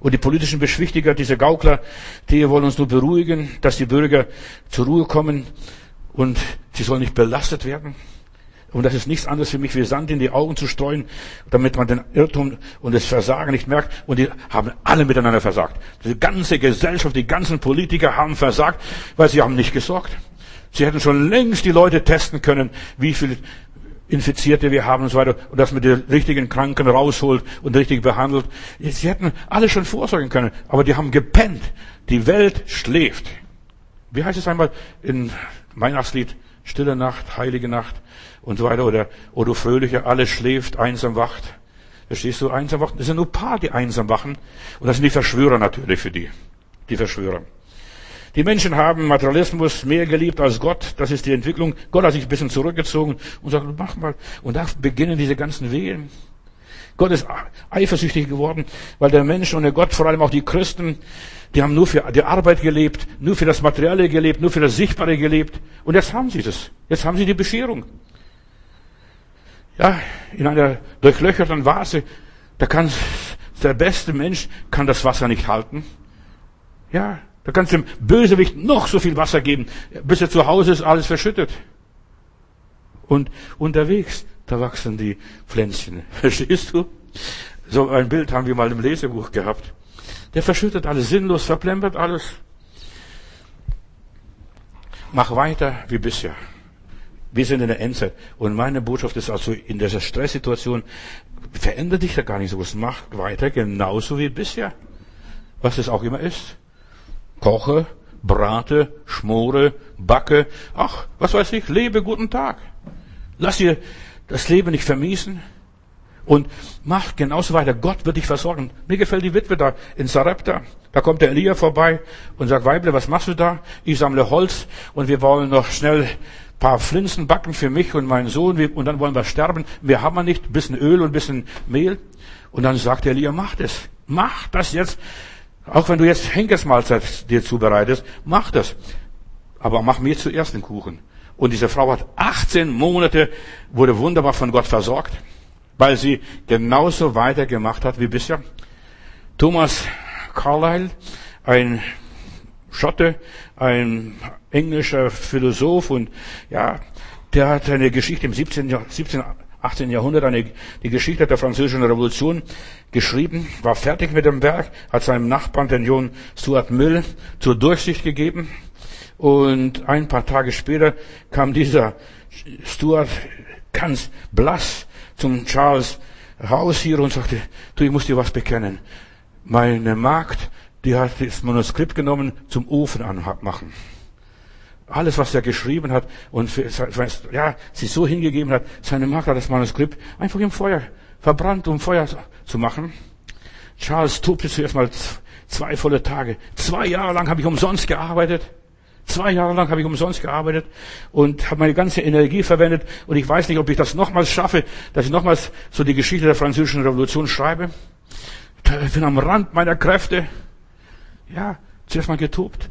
Und die politischen Beschwichtiger, diese Gaukler, die wollen uns nur beruhigen, dass die Bürger zur Ruhe kommen und sie sollen nicht belastet werden. Und das ist nichts anderes für mich, wie Sand in die Augen zu streuen, damit man den Irrtum und das Versagen nicht merkt. Und die haben alle miteinander versagt. Die ganze Gesellschaft, die ganzen Politiker haben versagt, weil sie haben nicht gesorgt. Sie hätten schon längst die Leute testen können, wie viele Infizierte wir haben und so weiter, und dass man die richtigen Kranken rausholt und richtig behandelt. Sie hätten alle schon vorsorgen können, aber die haben gepennt. Die Welt schläft. Wie heißt es einmal in Weihnachtslied, stille Nacht, heilige Nacht und so weiter, oder, O du Fröhliche, alles schläft, einsam wacht. Verstehst du, einsam wacht? Das sind nur paar, die einsam wachen. Und das sind die Verschwörer natürlich für die. Die Verschwörer. Die Menschen haben Materialismus mehr geliebt als Gott. Das ist die Entwicklung. Gott hat sich ein bisschen zurückgezogen und sagt, mach mal. Und da beginnen diese ganzen Wehen. Gott ist eifersüchtig geworden, weil der Mensch und der Gott, vor allem auch die Christen, die haben nur für die Arbeit gelebt, nur für das Materielle gelebt, nur für das Sichtbare gelebt. Und jetzt haben sie das. Jetzt haben sie die Bescherung. Ja, in einer durchlöcherten Vase, da kann der beste Mensch kann das Wasser nicht halten. Ja, da kannst du dem Bösewicht noch so viel Wasser geben, bis er zu Hause ist, alles verschüttet. Und unterwegs, da wachsen die Pflänzchen. Verstehst du? So ein Bild haben wir mal im Lesebuch gehabt. Der verschüttet alles sinnlos, verplempert alles. Mach weiter wie bisher. Wir sind in der Endzeit. Und meine Botschaft ist also, in dieser Stresssituation, verändere dich da gar nicht so. Mach weiter genauso wie bisher. Was es auch immer ist. Koche, brate, schmore, backe. Ach, was weiß ich, lebe guten Tag. Lass dir das Leben nicht vermiesen. Und mach genauso weiter. Gott wird dich versorgen. Mir gefällt die Witwe da in Sarepta. Da kommt der Elia vorbei und sagt, Weible, was machst du da? Ich sammle Holz und wir wollen noch schnell paar Flinsen backen für mich und meinen Sohn und dann wollen wir sterben. Wir haben nicht, ein bisschen Öl und bisschen Mehl. Und dann sagt der Elia, mach das. Mach das jetzt. Auch wenn du jetzt Henkersmahlzeit dir zubereitest, mach das. Aber mach mir zuerst den Kuchen. Und diese Frau hat 18 Monate, wurde wunderbar von Gott versorgt weil sie genauso weitergemacht hat wie bisher. Thomas Carlyle, ein Schotte, ein englischer Philosoph und ja, der hat eine Geschichte im 17. 17 18. Jahrhundert eine, die Geschichte der französischen Revolution geschrieben, war fertig mit dem Werk, hat seinem Nachbarn, den John Stuart Mill, zur Durchsicht gegeben. Und ein paar Tage später kam dieser Stuart ganz blass zum Charles raus hier und sagte, du, ich muss dir was bekennen. Meine Magd, die hat das Manuskript genommen zum Ofen anmachen. Alles, was er geschrieben hat und für, ja, sie so hingegeben hat, seine Magd hat das Manuskript einfach im Feuer verbrannt, um Feuer zu machen. Charles tobte zuerst mal zwei volle Tage. Zwei Jahre lang habe ich umsonst gearbeitet. Zwei Jahre lang habe ich umsonst gearbeitet und habe meine ganze Energie verwendet und ich weiß nicht, ob ich das nochmals schaffe, dass ich nochmals so die Geschichte der französischen Revolution schreibe. Ich bin am Rand meiner Kräfte. Ja, zuerst mal getobt.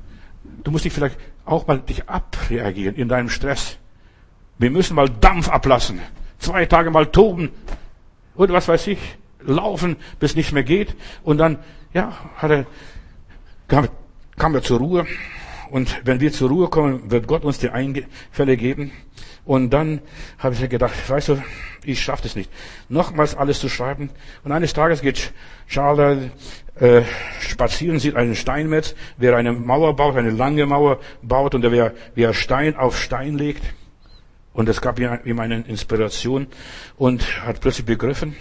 Du musst dich vielleicht auch mal dich abreagieren in deinem Stress. Wir müssen mal Dampf ablassen. Zwei Tage mal toben. Und was weiß ich, laufen, bis nichts mehr geht. Und dann, ja, hat er, kam, kam er zur Ruhe und wenn wir zur Ruhe kommen, wird Gott uns die Einfälle geben. Und dann habe ich mir gedacht, weißt du, ich schaffe das nicht, nochmals alles zu schreiben. Und eines Tages geht Charles äh, spazieren, sieht einen Steinmetz, wer eine Mauer baut, eine lange Mauer baut und der, wie er Stein auf Stein legt. Und es gab ihm eine Inspiration und hat plötzlich begriffen,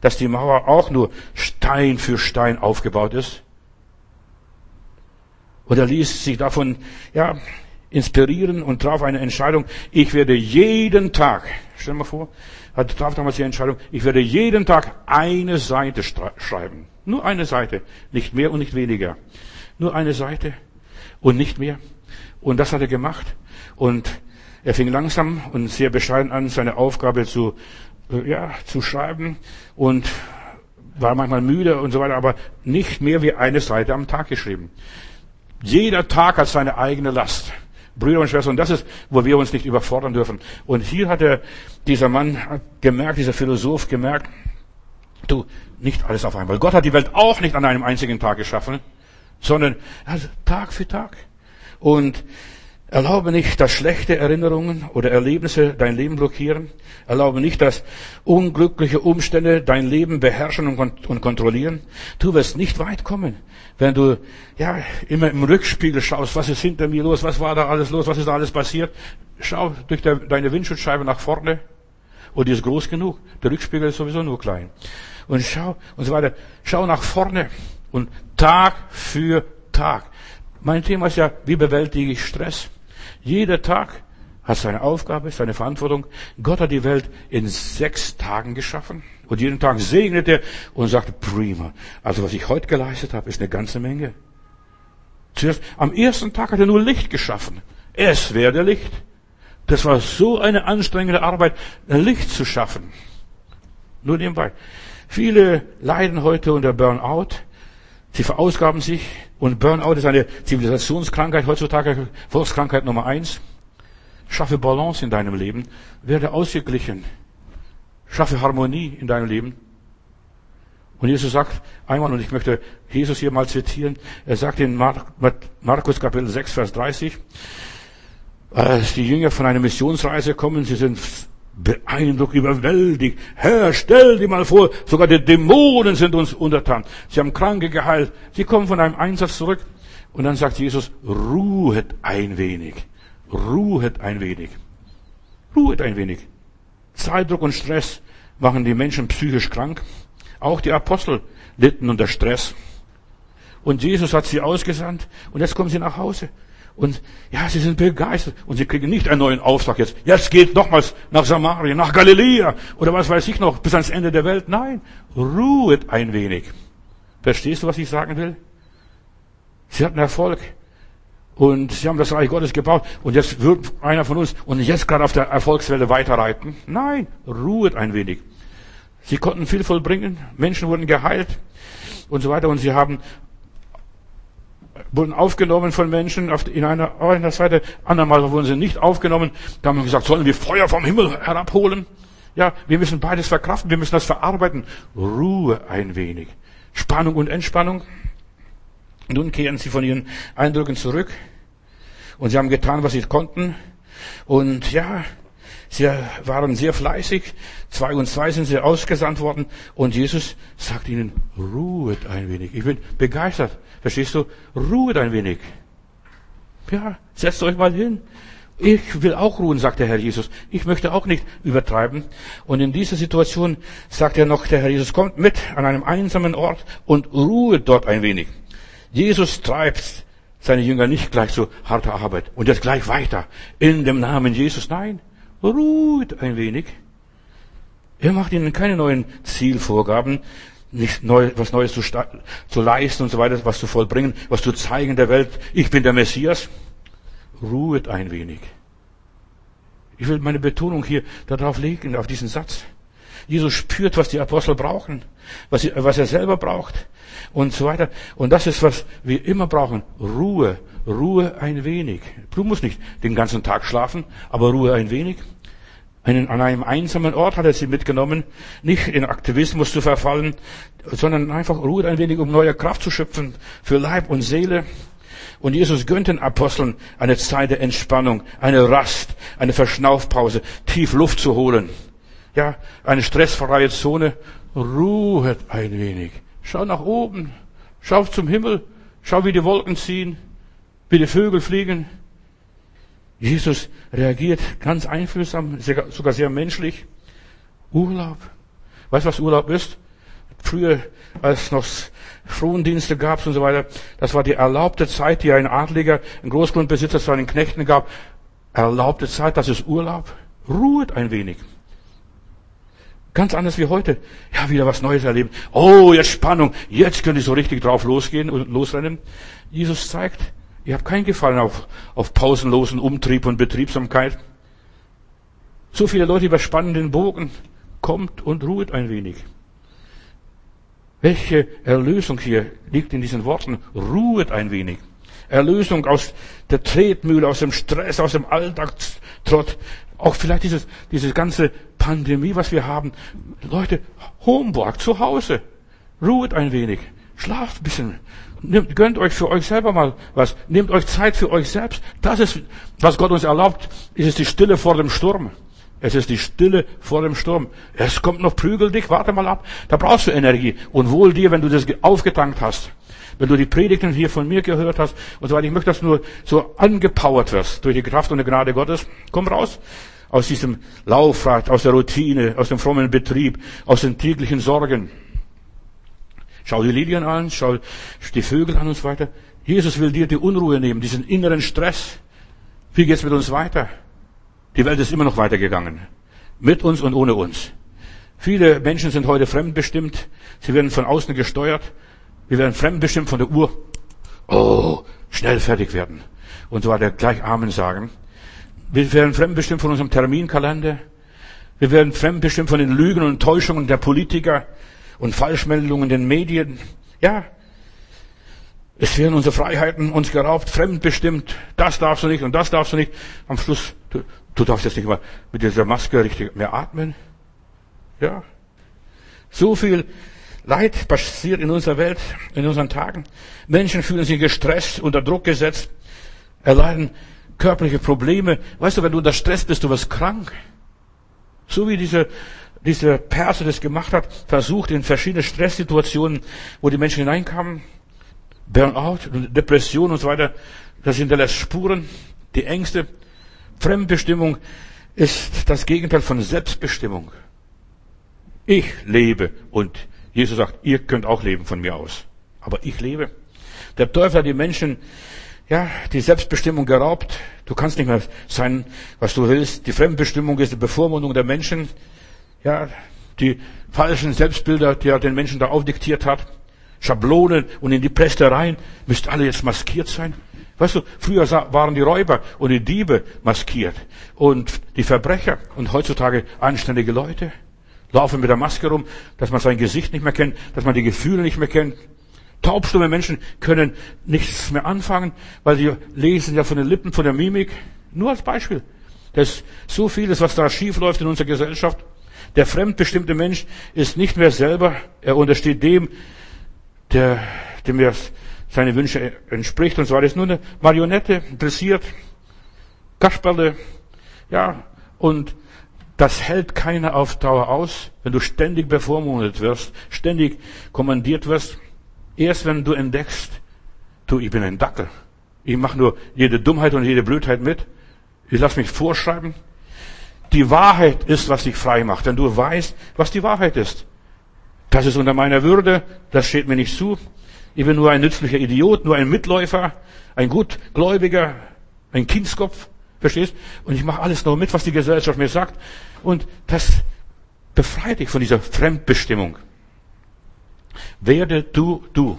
dass die Mauer auch nur Stein für Stein aufgebaut ist. Und er ließ sich davon, ja, inspirieren und traf eine Entscheidung, ich werde jeden Tag, stell mal vor, er traf damals die Entscheidung, ich werde jeden Tag eine Seite schreiben. Nur eine Seite. Nicht mehr und nicht weniger. Nur eine Seite und nicht mehr. Und das hat er gemacht. Und er fing langsam und sehr bescheiden an, seine Aufgabe zu, äh, ja, zu schreiben und war manchmal müde und so weiter, aber nicht mehr wie eine Seite am Tag geschrieben. Jeder Tag hat seine eigene Last. Brüder und Schwestern, das ist, wo wir uns nicht überfordern dürfen. Und hier hat er, dieser Mann gemerkt, dieser Philosoph gemerkt, du, nicht alles auf einmal. Gott hat die Welt auch nicht an einem einzigen Tag geschaffen, sondern also Tag für Tag. Und Erlaube nicht, dass schlechte Erinnerungen oder Erlebnisse dein Leben blockieren. Erlaube nicht, dass unglückliche Umstände dein Leben beherrschen und, und kontrollieren. Du wirst nicht weit kommen, wenn du ja immer im Rückspiegel schaust, was ist hinter mir los, was war da alles los, was ist da alles passiert. Schau durch der, deine Windschutzscheibe nach vorne und die ist groß genug. Der Rückspiegel ist sowieso nur klein. Und schau und so weiter. Schau nach vorne und Tag für Tag. Mein Thema ist ja, wie bewältige ich Stress? Jeder Tag hat seine Aufgabe, seine Verantwortung. Gott hat die Welt in sechs Tagen geschaffen. Und jeden Tag segnet er und sagt, prima. Also was ich heute geleistet habe, ist eine ganze Menge. Zuerst, am ersten Tag hat er nur Licht geschaffen. Es werde Licht. Das war so eine anstrengende Arbeit, Licht zu schaffen. Nur nebenbei. Viele leiden heute unter Burnout. Sie verausgaben sich und Burnout ist eine Zivilisationskrankheit heutzutage, Volkskrankheit Nummer eins. Schaffe Balance in deinem Leben, werde ausgeglichen, schaffe Harmonie in deinem Leben. Und Jesus sagt einmal, und ich möchte Jesus hier mal zitieren, er sagt in Markus Kapitel 6, Vers 30, als die Jünger von einer Missionsreise kommen, sie sind beeindruckt, überwältigt. Herr, stell dir mal vor, sogar die Dämonen sind uns untertan. Sie haben Kranke geheilt. Sie kommen von einem Einsatz zurück. Und dann sagt Jesus, ruhet ein wenig. ruhet ein wenig. Ruhet ein wenig. Zeitdruck und Stress machen die Menschen psychisch krank. Auch die Apostel litten unter Stress. Und Jesus hat sie ausgesandt und jetzt kommen sie nach Hause. Und ja, sie sind begeistert und sie kriegen nicht einen neuen Auftrag jetzt. Jetzt geht nochmals nach Samaria, nach Galiläa oder was weiß ich noch, bis ans Ende der Welt. Nein, ruhet ein wenig. Verstehst du, was ich sagen will? Sie hatten Erfolg. Und sie haben das Reich Gottes gebaut. Und jetzt wird einer von uns und jetzt gerade auf der Erfolgswelle weiterreiten. Nein, ruhet ein wenig. Sie konnten viel vollbringen. Menschen wurden geheilt und so weiter. Und sie haben wurden aufgenommen von Menschen auf, in einer, auf einer Seite, andermal wurden sie nicht aufgenommen. Da haben wir gesagt, sollen wir Feuer vom Himmel herabholen? Ja, wir müssen beides verkraften, wir müssen das verarbeiten. Ruhe ein wenig. Spannung und Entspannung. Nun kehren sie von ihren Eindrücken zurück und sie haben getan, was sie konnten. Und ja, sie waren sehr fleißig. Zwei und zwei sind sie ausgesandt worden und Jesus sagt ihnen, ruhet ein wenig. Ich bin begeistert. Verstehst du? Ruhet ein wenig. Ja, setzt euch mal hin. Ich will auch ruhen, sagt der Herr Jesus. Ich möchte auch nicht übertreiben. Und in dieser Situation sagt er noch, der Herr Jesus, kommt mit an einem einsamen Ort und ruhet dort ein wenig. Jesus treibt seine Jünger nicht gleich zu harter Arbeit und jetzt gleich weiter in dem Namen Jesus. Nein, ruht ein wenig. Er macht ihnen keine neuen Zielvorgaben, nicht neu, was Neues zu, zu leisten und so weiter, was zu vollbringen, was zu zeigen der Welt. Ich bin der Messias. Ruhet ein wenig. Ich will meine Betonung hier darauf legen, auf diesen Satz. Jesus spürt, was die Apostel brauchen, was, was er selber braucht und so weiter. Und das ist, was wir immer brauchen. Ruhe. Ruhe ein wenig. Du musst nicht den ganzen Tag schlafen, aber Ruhe ein wenig. An einem einsamen Ort hat er sie mitgenommen, nicht in Aktivismus zu verfallen, sondern einfach Ruhe ein wenig, um neue Kraft zu schöpfen für Leib und Seele. Und Jesus gönnt den Aposteln eine Zeit der Entspannung, eine Rast, eine Verschnaufpause, tief Luft zu holen. Ja, eine stressfreie Zone. Ruhet ein wenig. Schau nach oben. Schau zum Himmel. Schau, wie die Wolken ziehen, wie die Vögel fliegen. Jesus reagiert ganz einfühlsam, sogar sehr menschlich. Urlaub. Weißt du, was Urlaub ist? Früher, als es noch Frondienste gab und so weiter, das war die erlaubte Zeit, die ein Adliger, ein Großgrundbesitzer seinen Knechten gab. Erlaubte Zeit, das ist Urlaub. Ruhet ein wenig. Ganz anders wie heute. Ja, wieder was Neues erleben. Oh, jetzt Spannung. Jetzt könnte ich so richtig drauf losgehen und losrennen. Jesus zeigt, Ihr habt keinen Gefallen auf, auf pausenlosen Umtrieb und Betriebsamkeit. So viele Leute überspannen den Bogen. Kommt und ruht ein wenig. Welche Erlösung hier liegt in diesen Worten? Ruhet ein wenig. Erlösung aus der Tretmühle, aus dem Stress, aus dem Alltagstrott. Auch vielleicht dieses, diese ganze Pandemie, was wir haben. Leute, Homework zu Hause. Ruhet ein wenig. Schlaft ein bisschen. Nehmt, gönnt euch für euch selber mal was. Nehmt euch Zeit für euch selbst. Das ist, was Gott uns erlaubt. Es ist die Stille vor dem Sturm. Es ist die Stille vor dem Sturm. Es kommt noch Prügel dich, warte mal ab. Da brauchst du Energie. Und wohl dir, wenn du das aufgetankt hast. Wenn du die Predigten hier von mir gehört hast und so weiter. Ich möchte, dass du nur so angepowert wirst durch die Kraft und die Gnade Gottes. Komm raus aus diesem Laufrad, aus der Routine, aus dem frommen Betrieb, aus den täglichen Sorgen. Schau die Lilien an, schau die Vögel an und so weiter. Jesus will dir die Unruhe nehmen, diesen inneren Stress. Wie geht's mit uns weiter? Die Welt ist immer noch weitergegangen. Mit uns und ohne uns. Viele Menschen sind heute fremdbestimmt. Sie werden von außen gesteuert. Wir werden fremdbestimmt von der Uhr. Oh, schnell fertig werden. Und so weiter, gleich Amen sagen. Wir werden fremdbestimmt von unserem Terminkalender. Wir werden fremdbestimmt von den Lügen und Täuschungen der Politiker und Falschmeldungen in den Medien. Ja, es werden unsere Freiheiten uns geraubt, fremdbestimmt. Das darfst du nicht und das darfst du nicht. Am Schluss, du, du darfst jetzt nicht mal mit dieser Maske richtig mehr atmen. Ja. So viel Leid passiert in unserer Welt, in unseren Tagen. Menschen fühlen sich gestresst, unter Druck gesetzt, erleiden körperliche Probleme. Weißt du, wenn du unter Stress bist, du wirst krank. So wie diese dieser Perser das gemacht hat, versucht in verschiedene Stresssituationen, wo die Menschen hineinkamen, Burnout, Depression und so weiter, das hinterlässt Spuren, die Ängste. Fremdbestimmung ist das Gegenteil von Selbstbestimmung. Ich lebe und Jesus sagt, ihr könnt auch leben von mir aus. Aber ich lebe. Der Teufel hat die Menschen, ja, die Selbstbestimmung geraubt. Du kannst nicht mehr sein, was du willst. Die Fremdbestimmung ist die Bevormundung der Menschen. Ja, die falschen Selbstbilder, die er den Menschen da aufdiktiert hat. Schablonen und in die Prästereien müsst alle jetzt maskiert sein. Weißt du, früher waren die Räuber und die Diebe maskiert und die Verbrecher und heutzutage anständige Leute laufen mit der Maske rum, dass man sein Gesicht nicht mehr kennt, dass man die Gefühle nicht mehr kennt. Taubstumme Menschen können nichts mehr anfangen, weil sie lesen ja von den Lippen, von der Mimik. Nur als Beispiel. Das ist so vieles, was da schief läuft in unserer Gesellschaft. Der fremdbestimmte Mensch ist nicht mehr selber, er untersteht dem, der, dem er seine Wünsche entspricht und. Er ist nur eine Marionette, dressiert, Kasperle, ja, und das hält keiner auf Dauer aus, wenn du ständig bevormundet wirst, ständig kommandiert wirst. Erst wenn du entdeckst, du, ich bin ein Dackel. Ich mache nur jede Dummheit und jede Blödheit mit. Ich lass mich vorschreiben. Die Wahrheit ist, was dich frei macht. Wenn du weißt, was die Wahrheit ist. Das ist unter meiner Würde, das steht mir nicht zu. Ich bin nur ein nützlicher Idiot, nur ein Mitläufer, ein Gutgläubiger, ein Kindskopf. Verstehst? Und ich mache alles nur mit, was die Gesellschaft mir sagt. Und das befreit dich von dieser Fremdbestimmung. Werde du, du.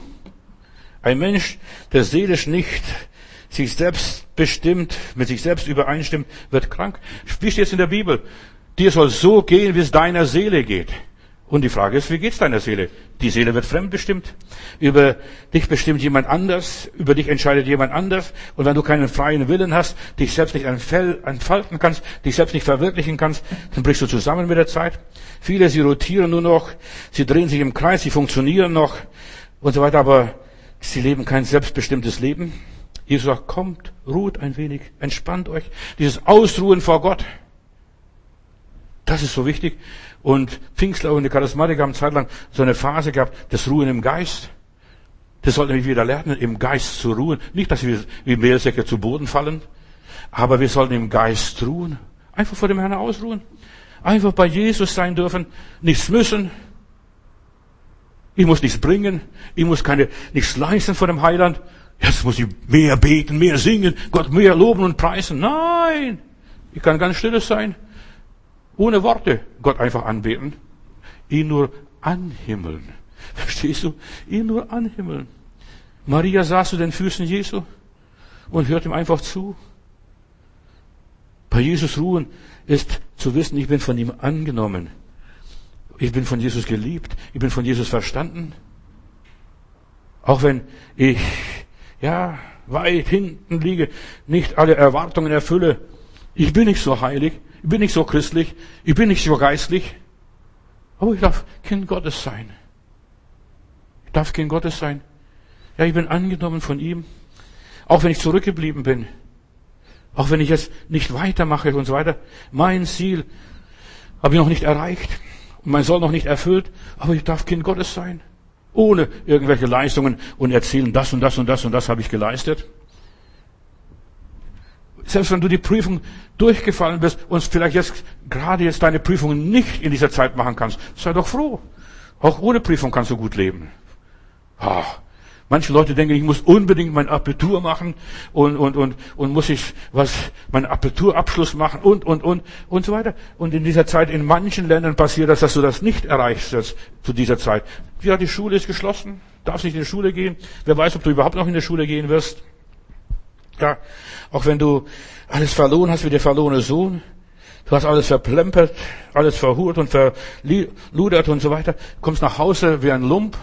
Ein Mensch, der seelisch nicht sich selbst bestimmt, mit sich selbst übereinstimmt, wird krank. Wie steht es in der Bibel? Dir soll so gehen, wie es deiner Seele geht. Und die Frage ist, wie geht's deiner Seele? Die Seele wird fremdbestimmt. Über dich bestimmt jemand anders, über dich entscheidet jemand anders. Und wenn du keinen freien Willen hast, dich selbst nicht entfalten kannst, dich selbst nicht verwirklichen kannst, dann brichst du zusammen mit der Zeit. Viele, sie rotieren nur noch, sie drehen sich im Kreis, sie funktionieren noch und so weiter, aber sie leben kein selbstbestimmtes Leben. Jesus sagt, kommt, ruht ein wenig, entspannt euch. Dieses Ausruhen vor Gott. Das ist so wichtig. Und Pfingstler und die Charismatiker haben zeitlang so eine Phase gehabt, das Ruhen im Geist. Das sollten wir wieder lernen, im Geist zu ruhen. Nicht, dass wir wie Mehlsäcke zu Boden fallen, aber wir sollten im Geist ruhen. Einfach vor dem Herrn ausruhen. Einfach bei Jesus sein dürfen, nichts müssen. Ich muss nichts bringen. Ich muss keine, nichts leisten vor dem Heiland. Jetzt muss ich mehr beten, mehr singen, Gott mehr loben und preisen. Nein! Ich kann ganz stilles sein. Ohne Worte Gott einfach anbeten. Ihn nur anhimmeln. Verstehst du? Ihn nur anhimmeln. Maria saß zu den Füßen Jesu und hört ihm einfach zu. Bei Jesus ruhen ist zu wissen, ich bin von ihm angenommen. Ich bin von Jesus geliebt. Ich bin von Jesus verstanden. Auch wenn ich, ja, weit hinten liege, nicht alle Erwartungen erfülle. Ich bin nicht so heilig. Ich bin nicht so christlich, ich bin nicht so geistlich, aber ich darf Kind Gottes sein. Ich darf Kind Gottes sein. Ja, ich bin angenommen von ihm, auch wenn ich zurückgeblieben bin, auch wenn ich jetzt nicht weitermache und so weiter. Mein Ziel habe ich noch nicht erreicht und mein Soll noch nicht erfüllt, aber ich darf Kind Gottes sein, ohne irgendwelche Leistungen und erzählen, das und das und das und das habe ich geleistet. Selbst wenn du die Prüfung durchgefallen bist und vielleicht jetzt, gerade jetzt deine Prüfungen nicht in dieser Zeit machen kannst, sei doch froh. Auch ohne Prüfung kannst du gut leben. Ah, manche Leute denken, ich muss unbedingt mein Abitur machen und, und, und, und muss ich was, meinen Abiturabschluss machen und, und, und, und so weiter. Und in dieser Zeit, in manchen Ländern passiert das, dass du das nicht erreichst jetzt, zu dieser Zeit. Ja, die Schule ist geschlossen, darfst nicht in die Schule gehen. Wer weiß, ob du überhaupt noch in die Schule gehen wirst. Ja, auch wenn du alles verloren hast wie der verlorene Sohn, du hast alles verplempert, alles verhurt und verludert und so weiter, kommst nach Hause wie ein Lump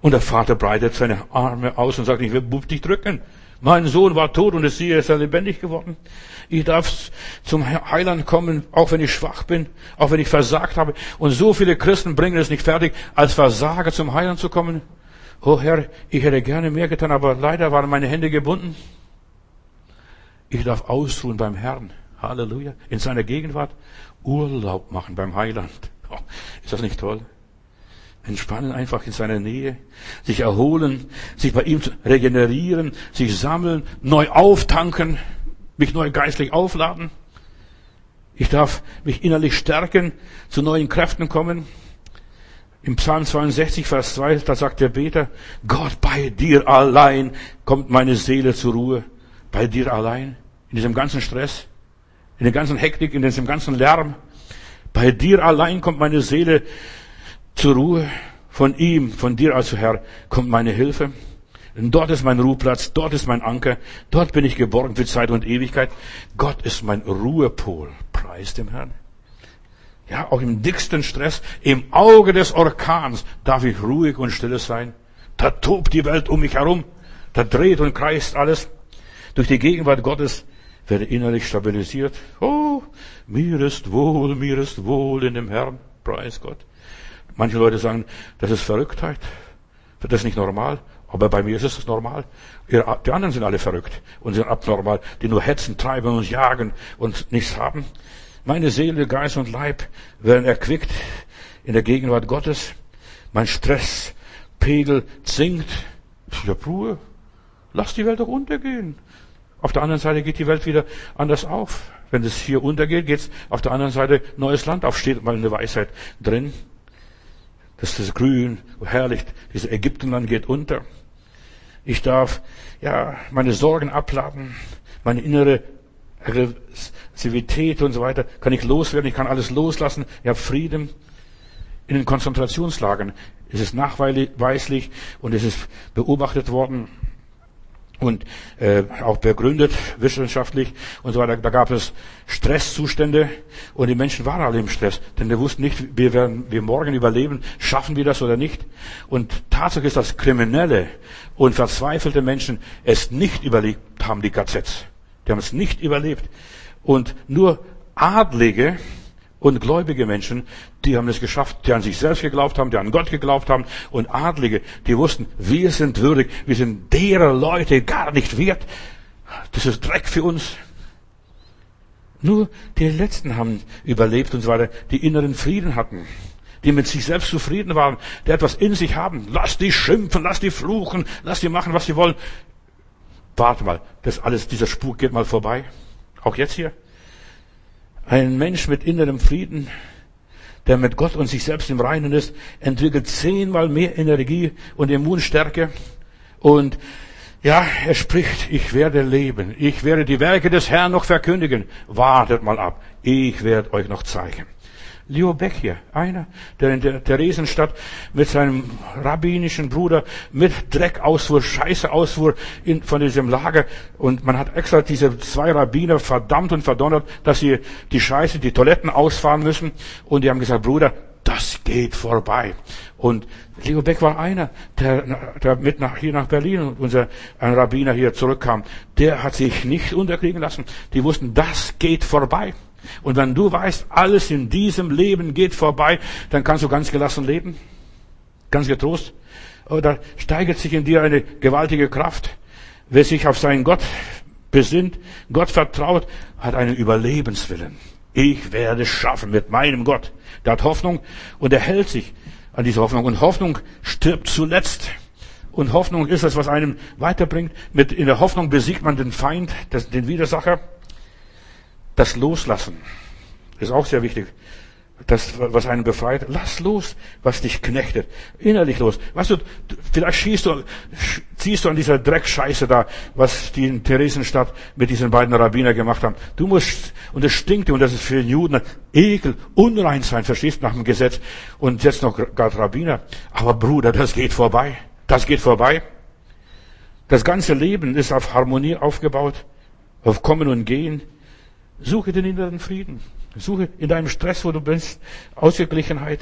und der Vater breitet seine Arme aus und sagt, ich will dich drücken. Mein Sohn war tot und es siehe, er ist lebendig geworden. Ich darf zum Heiland kommen, auch wenn ich schwach bin, auch wenn ich versagt habe. Und so viele Christen bringen es nicht fertig, als Versager zum Heiland zu kommen. Oh Herr, ich hätte gerne mehr getan, aber leider waren meine Hände gebunden. Ich darf ausruhen beim Herrn. Halleluja. In seiner Gegenwart Urlaub machen beim Heiland. Oh, ist das nicht toll? Entspannen einfach in seiner Nähe, sich erholen, sich bei ihm regenerieren, sich sammeln, neu auftanken. mich neu geistlich aufladen. Ich darf mich innerlich stärken, zu neuen Kräften kommen. Im Psalm 62, Vers 2, da sagt der Beter, Gott, bei dir allein kommt meine Seele zur Ruhe. Bei dir allein. In diesem ganzen Stress, in der ganzen Hektik, in diesem ganzen Lärm. Bei dir allein kommt meine Seele zur Ruhe. Von ihm, von dir also Herr, kommt meine Hilfe. Denn dort ist mein Ruheplatz, dort ist mein Anker, dort bin ich geborgen für Zeit und Ewigkeit. Gott ist mein Ruhepol. Preis dem Herrn. Ja, auch im dicksten Stress, im Auge des Orkans darf ich ruhig und stille sein. Da tobt die Welt um mich herum. Da dreht und kreist alles. Durch die Gegenwart Gottes werde innerlich stabilisiert. Oh, mir ist wohl, mir ist wohl in dem Herrn. Preis Gott. Manche Leute sagen, das ist Verrücktheit. Das ist nicht normal. Aber bei mir ist es normal. Die anderen sind alle verrückt und sind abnormal, die nur hetzen, treiben und jagen und nichts haben. Meine Seele, Geist und Leib werden erquickt in der Gegenwart Gottes. Mein Stresspegel sinkt. Hab Ruhe. Lass die Welt doch untergehen. Auf der anderen Seite geht die Welt wieder anders auf. Wenn es hier untergeht, geht's auf der anderen Seite neues Land auf. Steht mal eine Weisheit drin. Das ist grün, herrlich. Dieses Ägyptenland geht unter. Ich darf, ja, meine Sorgen abladen, meine innere Aggressivität und so weiter, kann ich loswerden, ich kann alles loslassen, ich habe Frieden. In den Konzentrationslagern ist es nachweislich und es ist beobachtet worden, und äh, auch begründet wissenschaftlich und so weiter. Da gab es Stresszustände und die Menschen waren alle im Stress, denn wir wussten nicht, wir werden wir morgen überleben, schaffen wir das oder nicht. Und Tatsache ist, dass Kriminelle und verzweifelte Menschen es nicht überlebt haben, die KZs. Die haben es nicht überlebt. Und nur Adlige und gläubige Menschen, die haben es geschafft, die an sich selbst geglaubt haben, die an Gott geglaubt haben. Und Adlige, die wussten, wir sind würdig, wir sind derer Leute gar nicht wert. Das ist Dreck für uns. Nur die Letzten haben überlebt und so weiter, die inneren Frieden hatten, die mit sich selbst zufrieden waren, die etwas in sich haben. Lass die schimpfen, lass die fluchen, lass die machen, was sie wollen. Warte mal, das alles, dieser Spuk geht mal vorbei. Auch jetzt hier. Ein Mensch mit innerem Frieden, der mit Gott und sich selbst im Reinen ist, entwickelt zehnmal mehr Energie und Immunstärke. Und ja, er spricht, ich werde leben, ich werde die Werke des Herrn noch verkündigen. Wartet mal ab, ich werde euch noch zeigen. Leo Beck hier, einer, der in der Theresienstadt mit seinem rabbinischen Bruder mit Dreck ausfuhr, Scheiße ausfuhr in, von diesem Lager. Und man hat extra diese zwei Rabbiner verdammt und verdonnert, dass sie die Scheiße, die Toiletten ausfahren müssen. Und die haben gesagt, Bruder, das geht vorbei. Und Leo Beck war einer, der, der mit nach, hier nach Berlin und unser, ein Rabbiner hier zurückkam. Der hat sich nicht unterkriegen lassen. Die wussten, das geht vorbei. Und wenn du weißt, alles in diesem Leben geht vorbei, dann kannst du ganz gelassen leben. Ganz getrost. Oder steigert sich in dir eine gewaltige Kraft. Wer sich auf seinen Gott besinnt, Gott vertraut, hat einen Überlebenswillen. Ich werde es schaffen mit meinem Gott. Der hat Hoffnung und er hält sich an diese Hoffnung. Und Hoffnung stirbt zuletzt. Und Hoffnung ist es, was einem weiterbringt. Mit, in der Hoffnung besiegt man den Feind, den Widersacher. Das Loslassen ist auch sehr wichtig. Das, was einen befreit, lass los, was dich knechtet. Innerlich los. Weißt du, vielleicht schießt du, ziehst du an dieser Dreckscheiße da, was die in Theresienstadt mit diesen beiden Rabbiner gemacht haben. Du musst, und es stinkt und das ist für den Juden Ekel, unrein sein, verstehst, nach dem Gesetz. Und jetzt noch gerade Rabbiner. Aber Bruder, das geht vorbei. Das geht vorbei. Das ganze Leben ist auf Harmonie aufgebaut, auf Kommen und Gehen. Suche den inneren Frieden. Suche in deinem Stress, wo du bist, Ausgeglichenheit.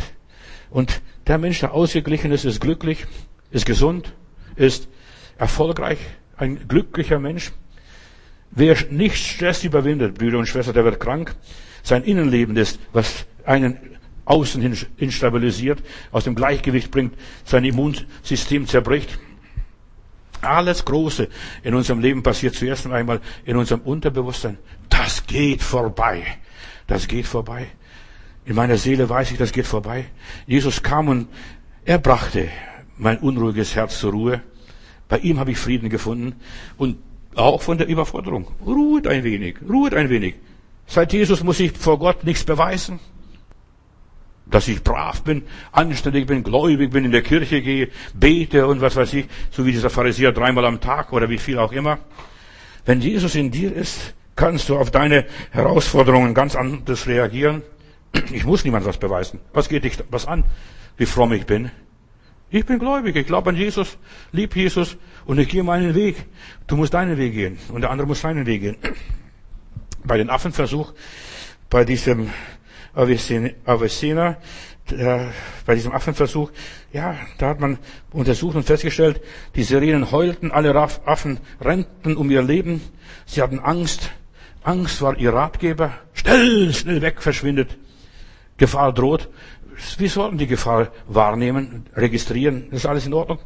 Und der Mensch, der ausgeglichen ist, ist glücklich, ist gesund, ist erfolgreich, ein glücklicher Mensch. Wer nicht Stress überwindet, Brüder und Schwestern, der wird krank. Sein Innenleben ist, was einen außen hin instabilisiert, aus dem Gleichgewicht bringt, sein Immunsystem zerbricht. Alles Große in unserem Leben passiert zuerst einmal in unserem Unterbewusstsein. Das geht vorbei. Das geht vorbei. In meiner Seele weiß ich, das geht vorbei. Jesus kam und er brachte mein unruhiges Herz zur Ruhe. Bei ihm habe ich Frieden gefunden. Und Auch von der Überforderung. Ruhet ein wenig, ruhet ein wenig. Seit Jesus muss ich vor Gott nichts beweisen. Dass ich brav bin, anständig bin, gläubig bin, in der Kirche gehe, bete und was weiß ich, so wie dieser Pharisäer dreimal am Tag oder wie viel auch immer. Wenn Jesus in dir ist, kannst du auf deine Herausforderungen ganz anders reagieren. Ich muss niemand was beweisen. Was geht dich was an, wie fromm ich bin? Ich bin gläubig, ich glaube an Jesus, lieb Jesus und ich gehe meinen Weg. Du musst deinen Weg gehen und der andere muss seinen Weg gehen. Bei dem Affenversuch, bei diesem Avicenna, bei diesem Affenversuch, ja, da hat man untersucht und festgestellt, die Sirenen heulten, alle Affen rennten um ihr Leben, sie hatten Angst, Angst war ihr Ratgeber, schnell, schnell weg, verschwindet, Gefahr droht. Wir sollten die Gefahr wahrnehmen, registrieren, das ist alles in Ordnung.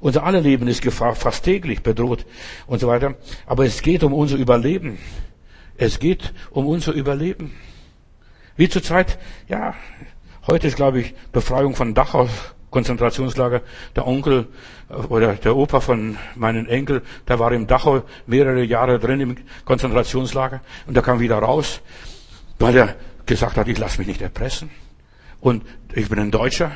Unser aller Leben ist Gefahr fast täglich bedroht und so weiter. Aber es geht um unser Überleben. Es geht um unser Überleben. Wie zur Zeit, ja, heute ist, glaube ich, Befreiung von Dachau, Konzentrationslager. Der Onkel äh, oder der Opa von meinen Enkel, der war im Dachau mehrere Jahre drin im Konzentrationslager und der kam wieder raus, weil er gesagt hat, ich lasse mich nicht erpressen. Und ich bin ein Deutscher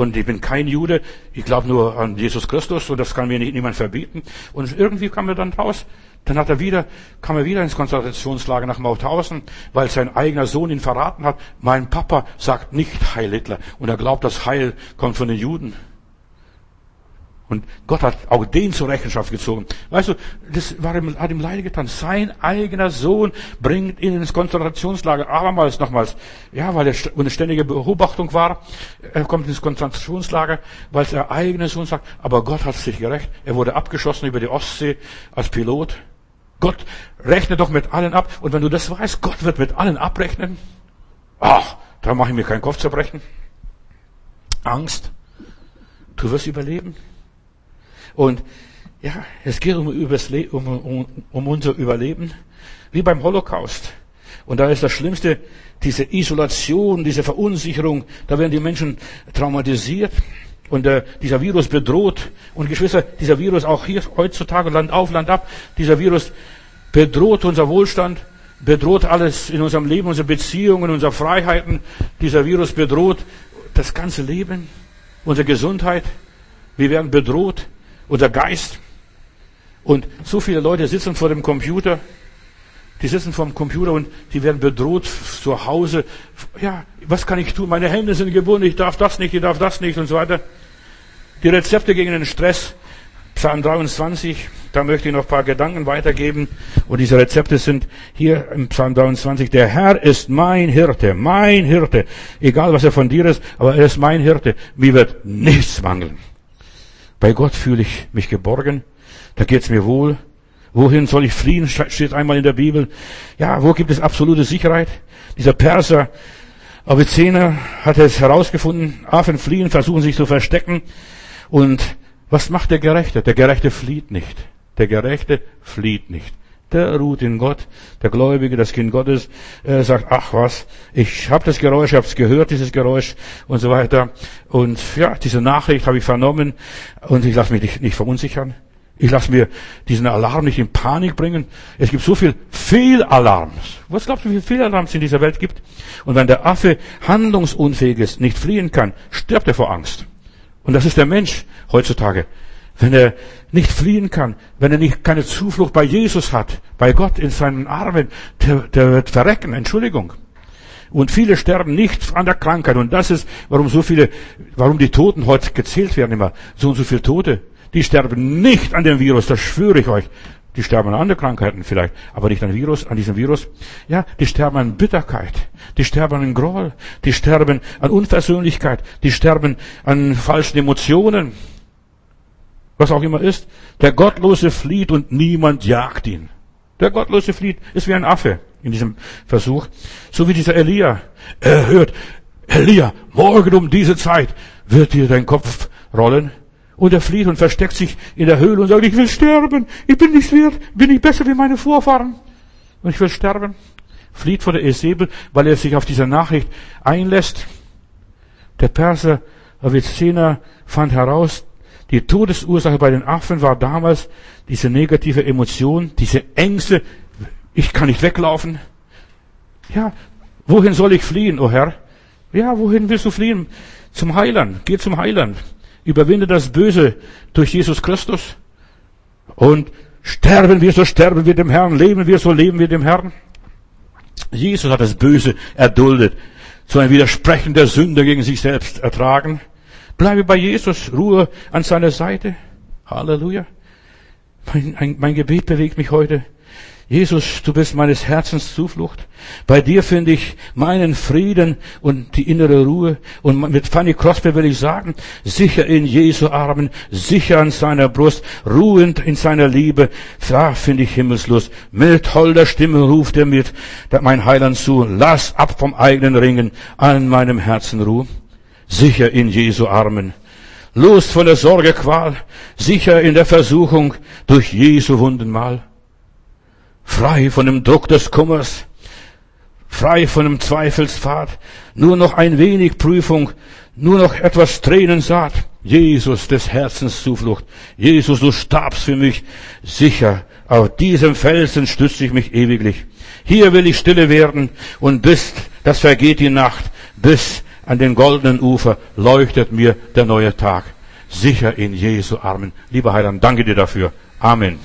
und ich bin kein Jude. Ich glaube nur an Jesus Christus und das kann mir nicht, niemand verbieten. Und irgendwie kam er dann raus. Dann hat er wieder, kam er wieder ins Konzentrationslager nach Mauthausen, weil sein eigener Sohn ihn verraten hat. Mein Papa sagt nicht Heil Hitler und er glaubt, das Heil kommt von den Juden. Und Gott hat auch den zur Rechenschaft gezogen. Weißt du, das war ihm, hat ihm leid getan. Sein eigener Sohn bringt ihn ins Konzentrationslager. Abermals nochmals. Ja, weil er eine ständige Beobachtung war. Er kommt ins Konzentrationslager, weil sein eigener Sohn sagt, aber Gott hat sich gerecht. Er wurde abgeschossen über die Ostsee als Pilot. Gott rechnet doch mit allen ab. Und wenn du das weißt, Gott wird mit allen abrechnen. Ach, da mache ich mir keinen Kopf zerbrechen. Angst. Du wirst überleben. Und ja, es geht um, um, um, um unser Überleben, wie beim Holocaust. Und da ist das Schlimmste, diese Isolation, diese Verunsicherung, da werden die Menschen traumatisiert und äh, dieser Virus bedroht. Und Geschwister, dieser Virus auch hier heutzutage, Land auf, Land ab, dieser Virus bedroht unser Wohlstand, bedroht alles in unserem Leben, unsere Beziehungen, unsere Freiheiten. Dieser Virus bedroht das ganze Leben, unsere Gesundheit. Wir werden bedroht unser Geist. Und so viele Leute sitzen vor dem Computer, die sitzen vor dem Computer und die werden bedroht zu Hause. Ja, was kann ich tun? Meine Hände sind gebunden, ich darf das nicht, ich darf das nicht und so weiter. Die Rezepte gegen den Stress, Psalm 23, da möchte ich noch ein paar Gedanken weitergeben. Und diese Rezepte sind hier im Psalm 23. Der Herr ist mein Hirte, mein Hirte. Egal was er von dir ist, aber er ist mein Hirte. Mir wird nichts mangeln. Bei Gott fühle ich mich geborgen. Da geht's mir wohl. Wohin soll ich fliehen? Steht einmal in der Bibel. Ja, wo gibt es absolute Sicherheit? Dieser Perser Avicenna hat es herausgefunden. Affen fliehen, versuchen sich zu verstecken. Und was macht der Gerechte? Der Gerechte flieht nicht. Der Gerechte flieht nicht der ruht in Gott. Der Gläubige, das Kind Gottes, äh, sagt, ach was, ich habe das Geräusch, ich habe es gehört, dieses Geräusch und so weiter. Und ja, diese Nachricht habe ich vernommen und ich lasse mich nicht, nicht verunsichern. Ich lasse mir diesen Alarm nicht in Panik bringen. Es gibt so viel Fehlalarms. Was glaubst du, wie viel Fehlalarms es in dieser Welt gibt? Und wenn der Affe handlungsunfähig ist, nicht fliehen kann, stirbt er vor Angst. Und das ist der Mensch heutzutage wenn er nicht fliehen kann, wenn er nicht keine Zuflucht bei Jesus hat, bei Gott in seinen Armen, der, der wird verrecken, Entschuldigung. Und viele sterben nicht an der Krankheit. Und das ist, warum so viele, warum die Toten heute gezählt werden immer. So und so viele Tote. Die sterben nicht an dem Virus, das schwöre ich euch. Die sterben an anderen Krankheiten vielleicht, aber nicht an Virus, an diesem Virus. Ja, die sterben an Bitterkeit. Die sterben an Groll. Die sterben an Unversöhnlichkeit. Die sterben an falschen Emotionen was auch immer ist. Der Gottlose flieht und niemand jagt ihn. Der Gottlose flieht, ist wie ein Affe in diesem Versuch. So wie dieser Elia. Er hört, Elia, morgen um diese Zeit wird dir dein Kopf rollen. Und er flieht und versteckt sich in der Höhle und sagt, ich will sterben. Ich bin nicht wert. Bin ich besser wie meine Vorfahren. Und ich will sterben. Flieht vor der Esebel, weil er sich auf diese Nachricht einlässt. Der Perser Avicenna fand heraus, Die Todesursache bei den Affen war damals diese negative Emotion, diese Ängste. Ich kann nicht weglaufen. Ja, wohin soll ich fliehen, o oh Herr? Ja, wohin willst du fliehen? Zum Heiland. Geh zum Heiland. Überwinde das Böse durch Jesus Christus. Und sterben wir, so sterben wir dem Herrn. Leben wir, so leben wir dem Herrn. Jesus hat das Böse erduldet. So ein Widersprechen der Sünde gegen sich selbst ertragen. Bleibe bei Jesus, Ruhe an seiner Seite. Halleluja. Mein, mein Gebet bewegt mich heute. Jesus, du bist meines Herzens Zuflucht. Bei dir finde ich meinen Frieden und die innere Ruhe. Und mit Fanny Crosby will ich sagen, sicher in Jesu Armen, sicher an seiner Brust, ruhend in seiner Liebe, da finde ich Himmelslust. Mit holder Stimme ruft er mir mein Heiland zu, lass ab vom eigenen Ringen, an meinem Herzen Ruhe. Sicher in Jesu Armen. Lust von der Sorge, Qual, sicher in der Versuchung durch Jesu Wundenmal frei von dem Druck des Kummers, frei von dem Zweifelsfahrt, nur noch ein wenig Prüfung, nur noch etwas Tränensaat. Jesus des Herzens Zuflucht. Jesus, du starbst für mich. Sicher, auf diesem Felsen stütze ich mich ewiglich. Hier will ich stille werden und bis, das vergeht die Nacht, bis an den goldenen Ufer leuchtet mir der neue Tag. Sicher in Jesu Armen. Lieber Heiland, danke dir dafür. Amen.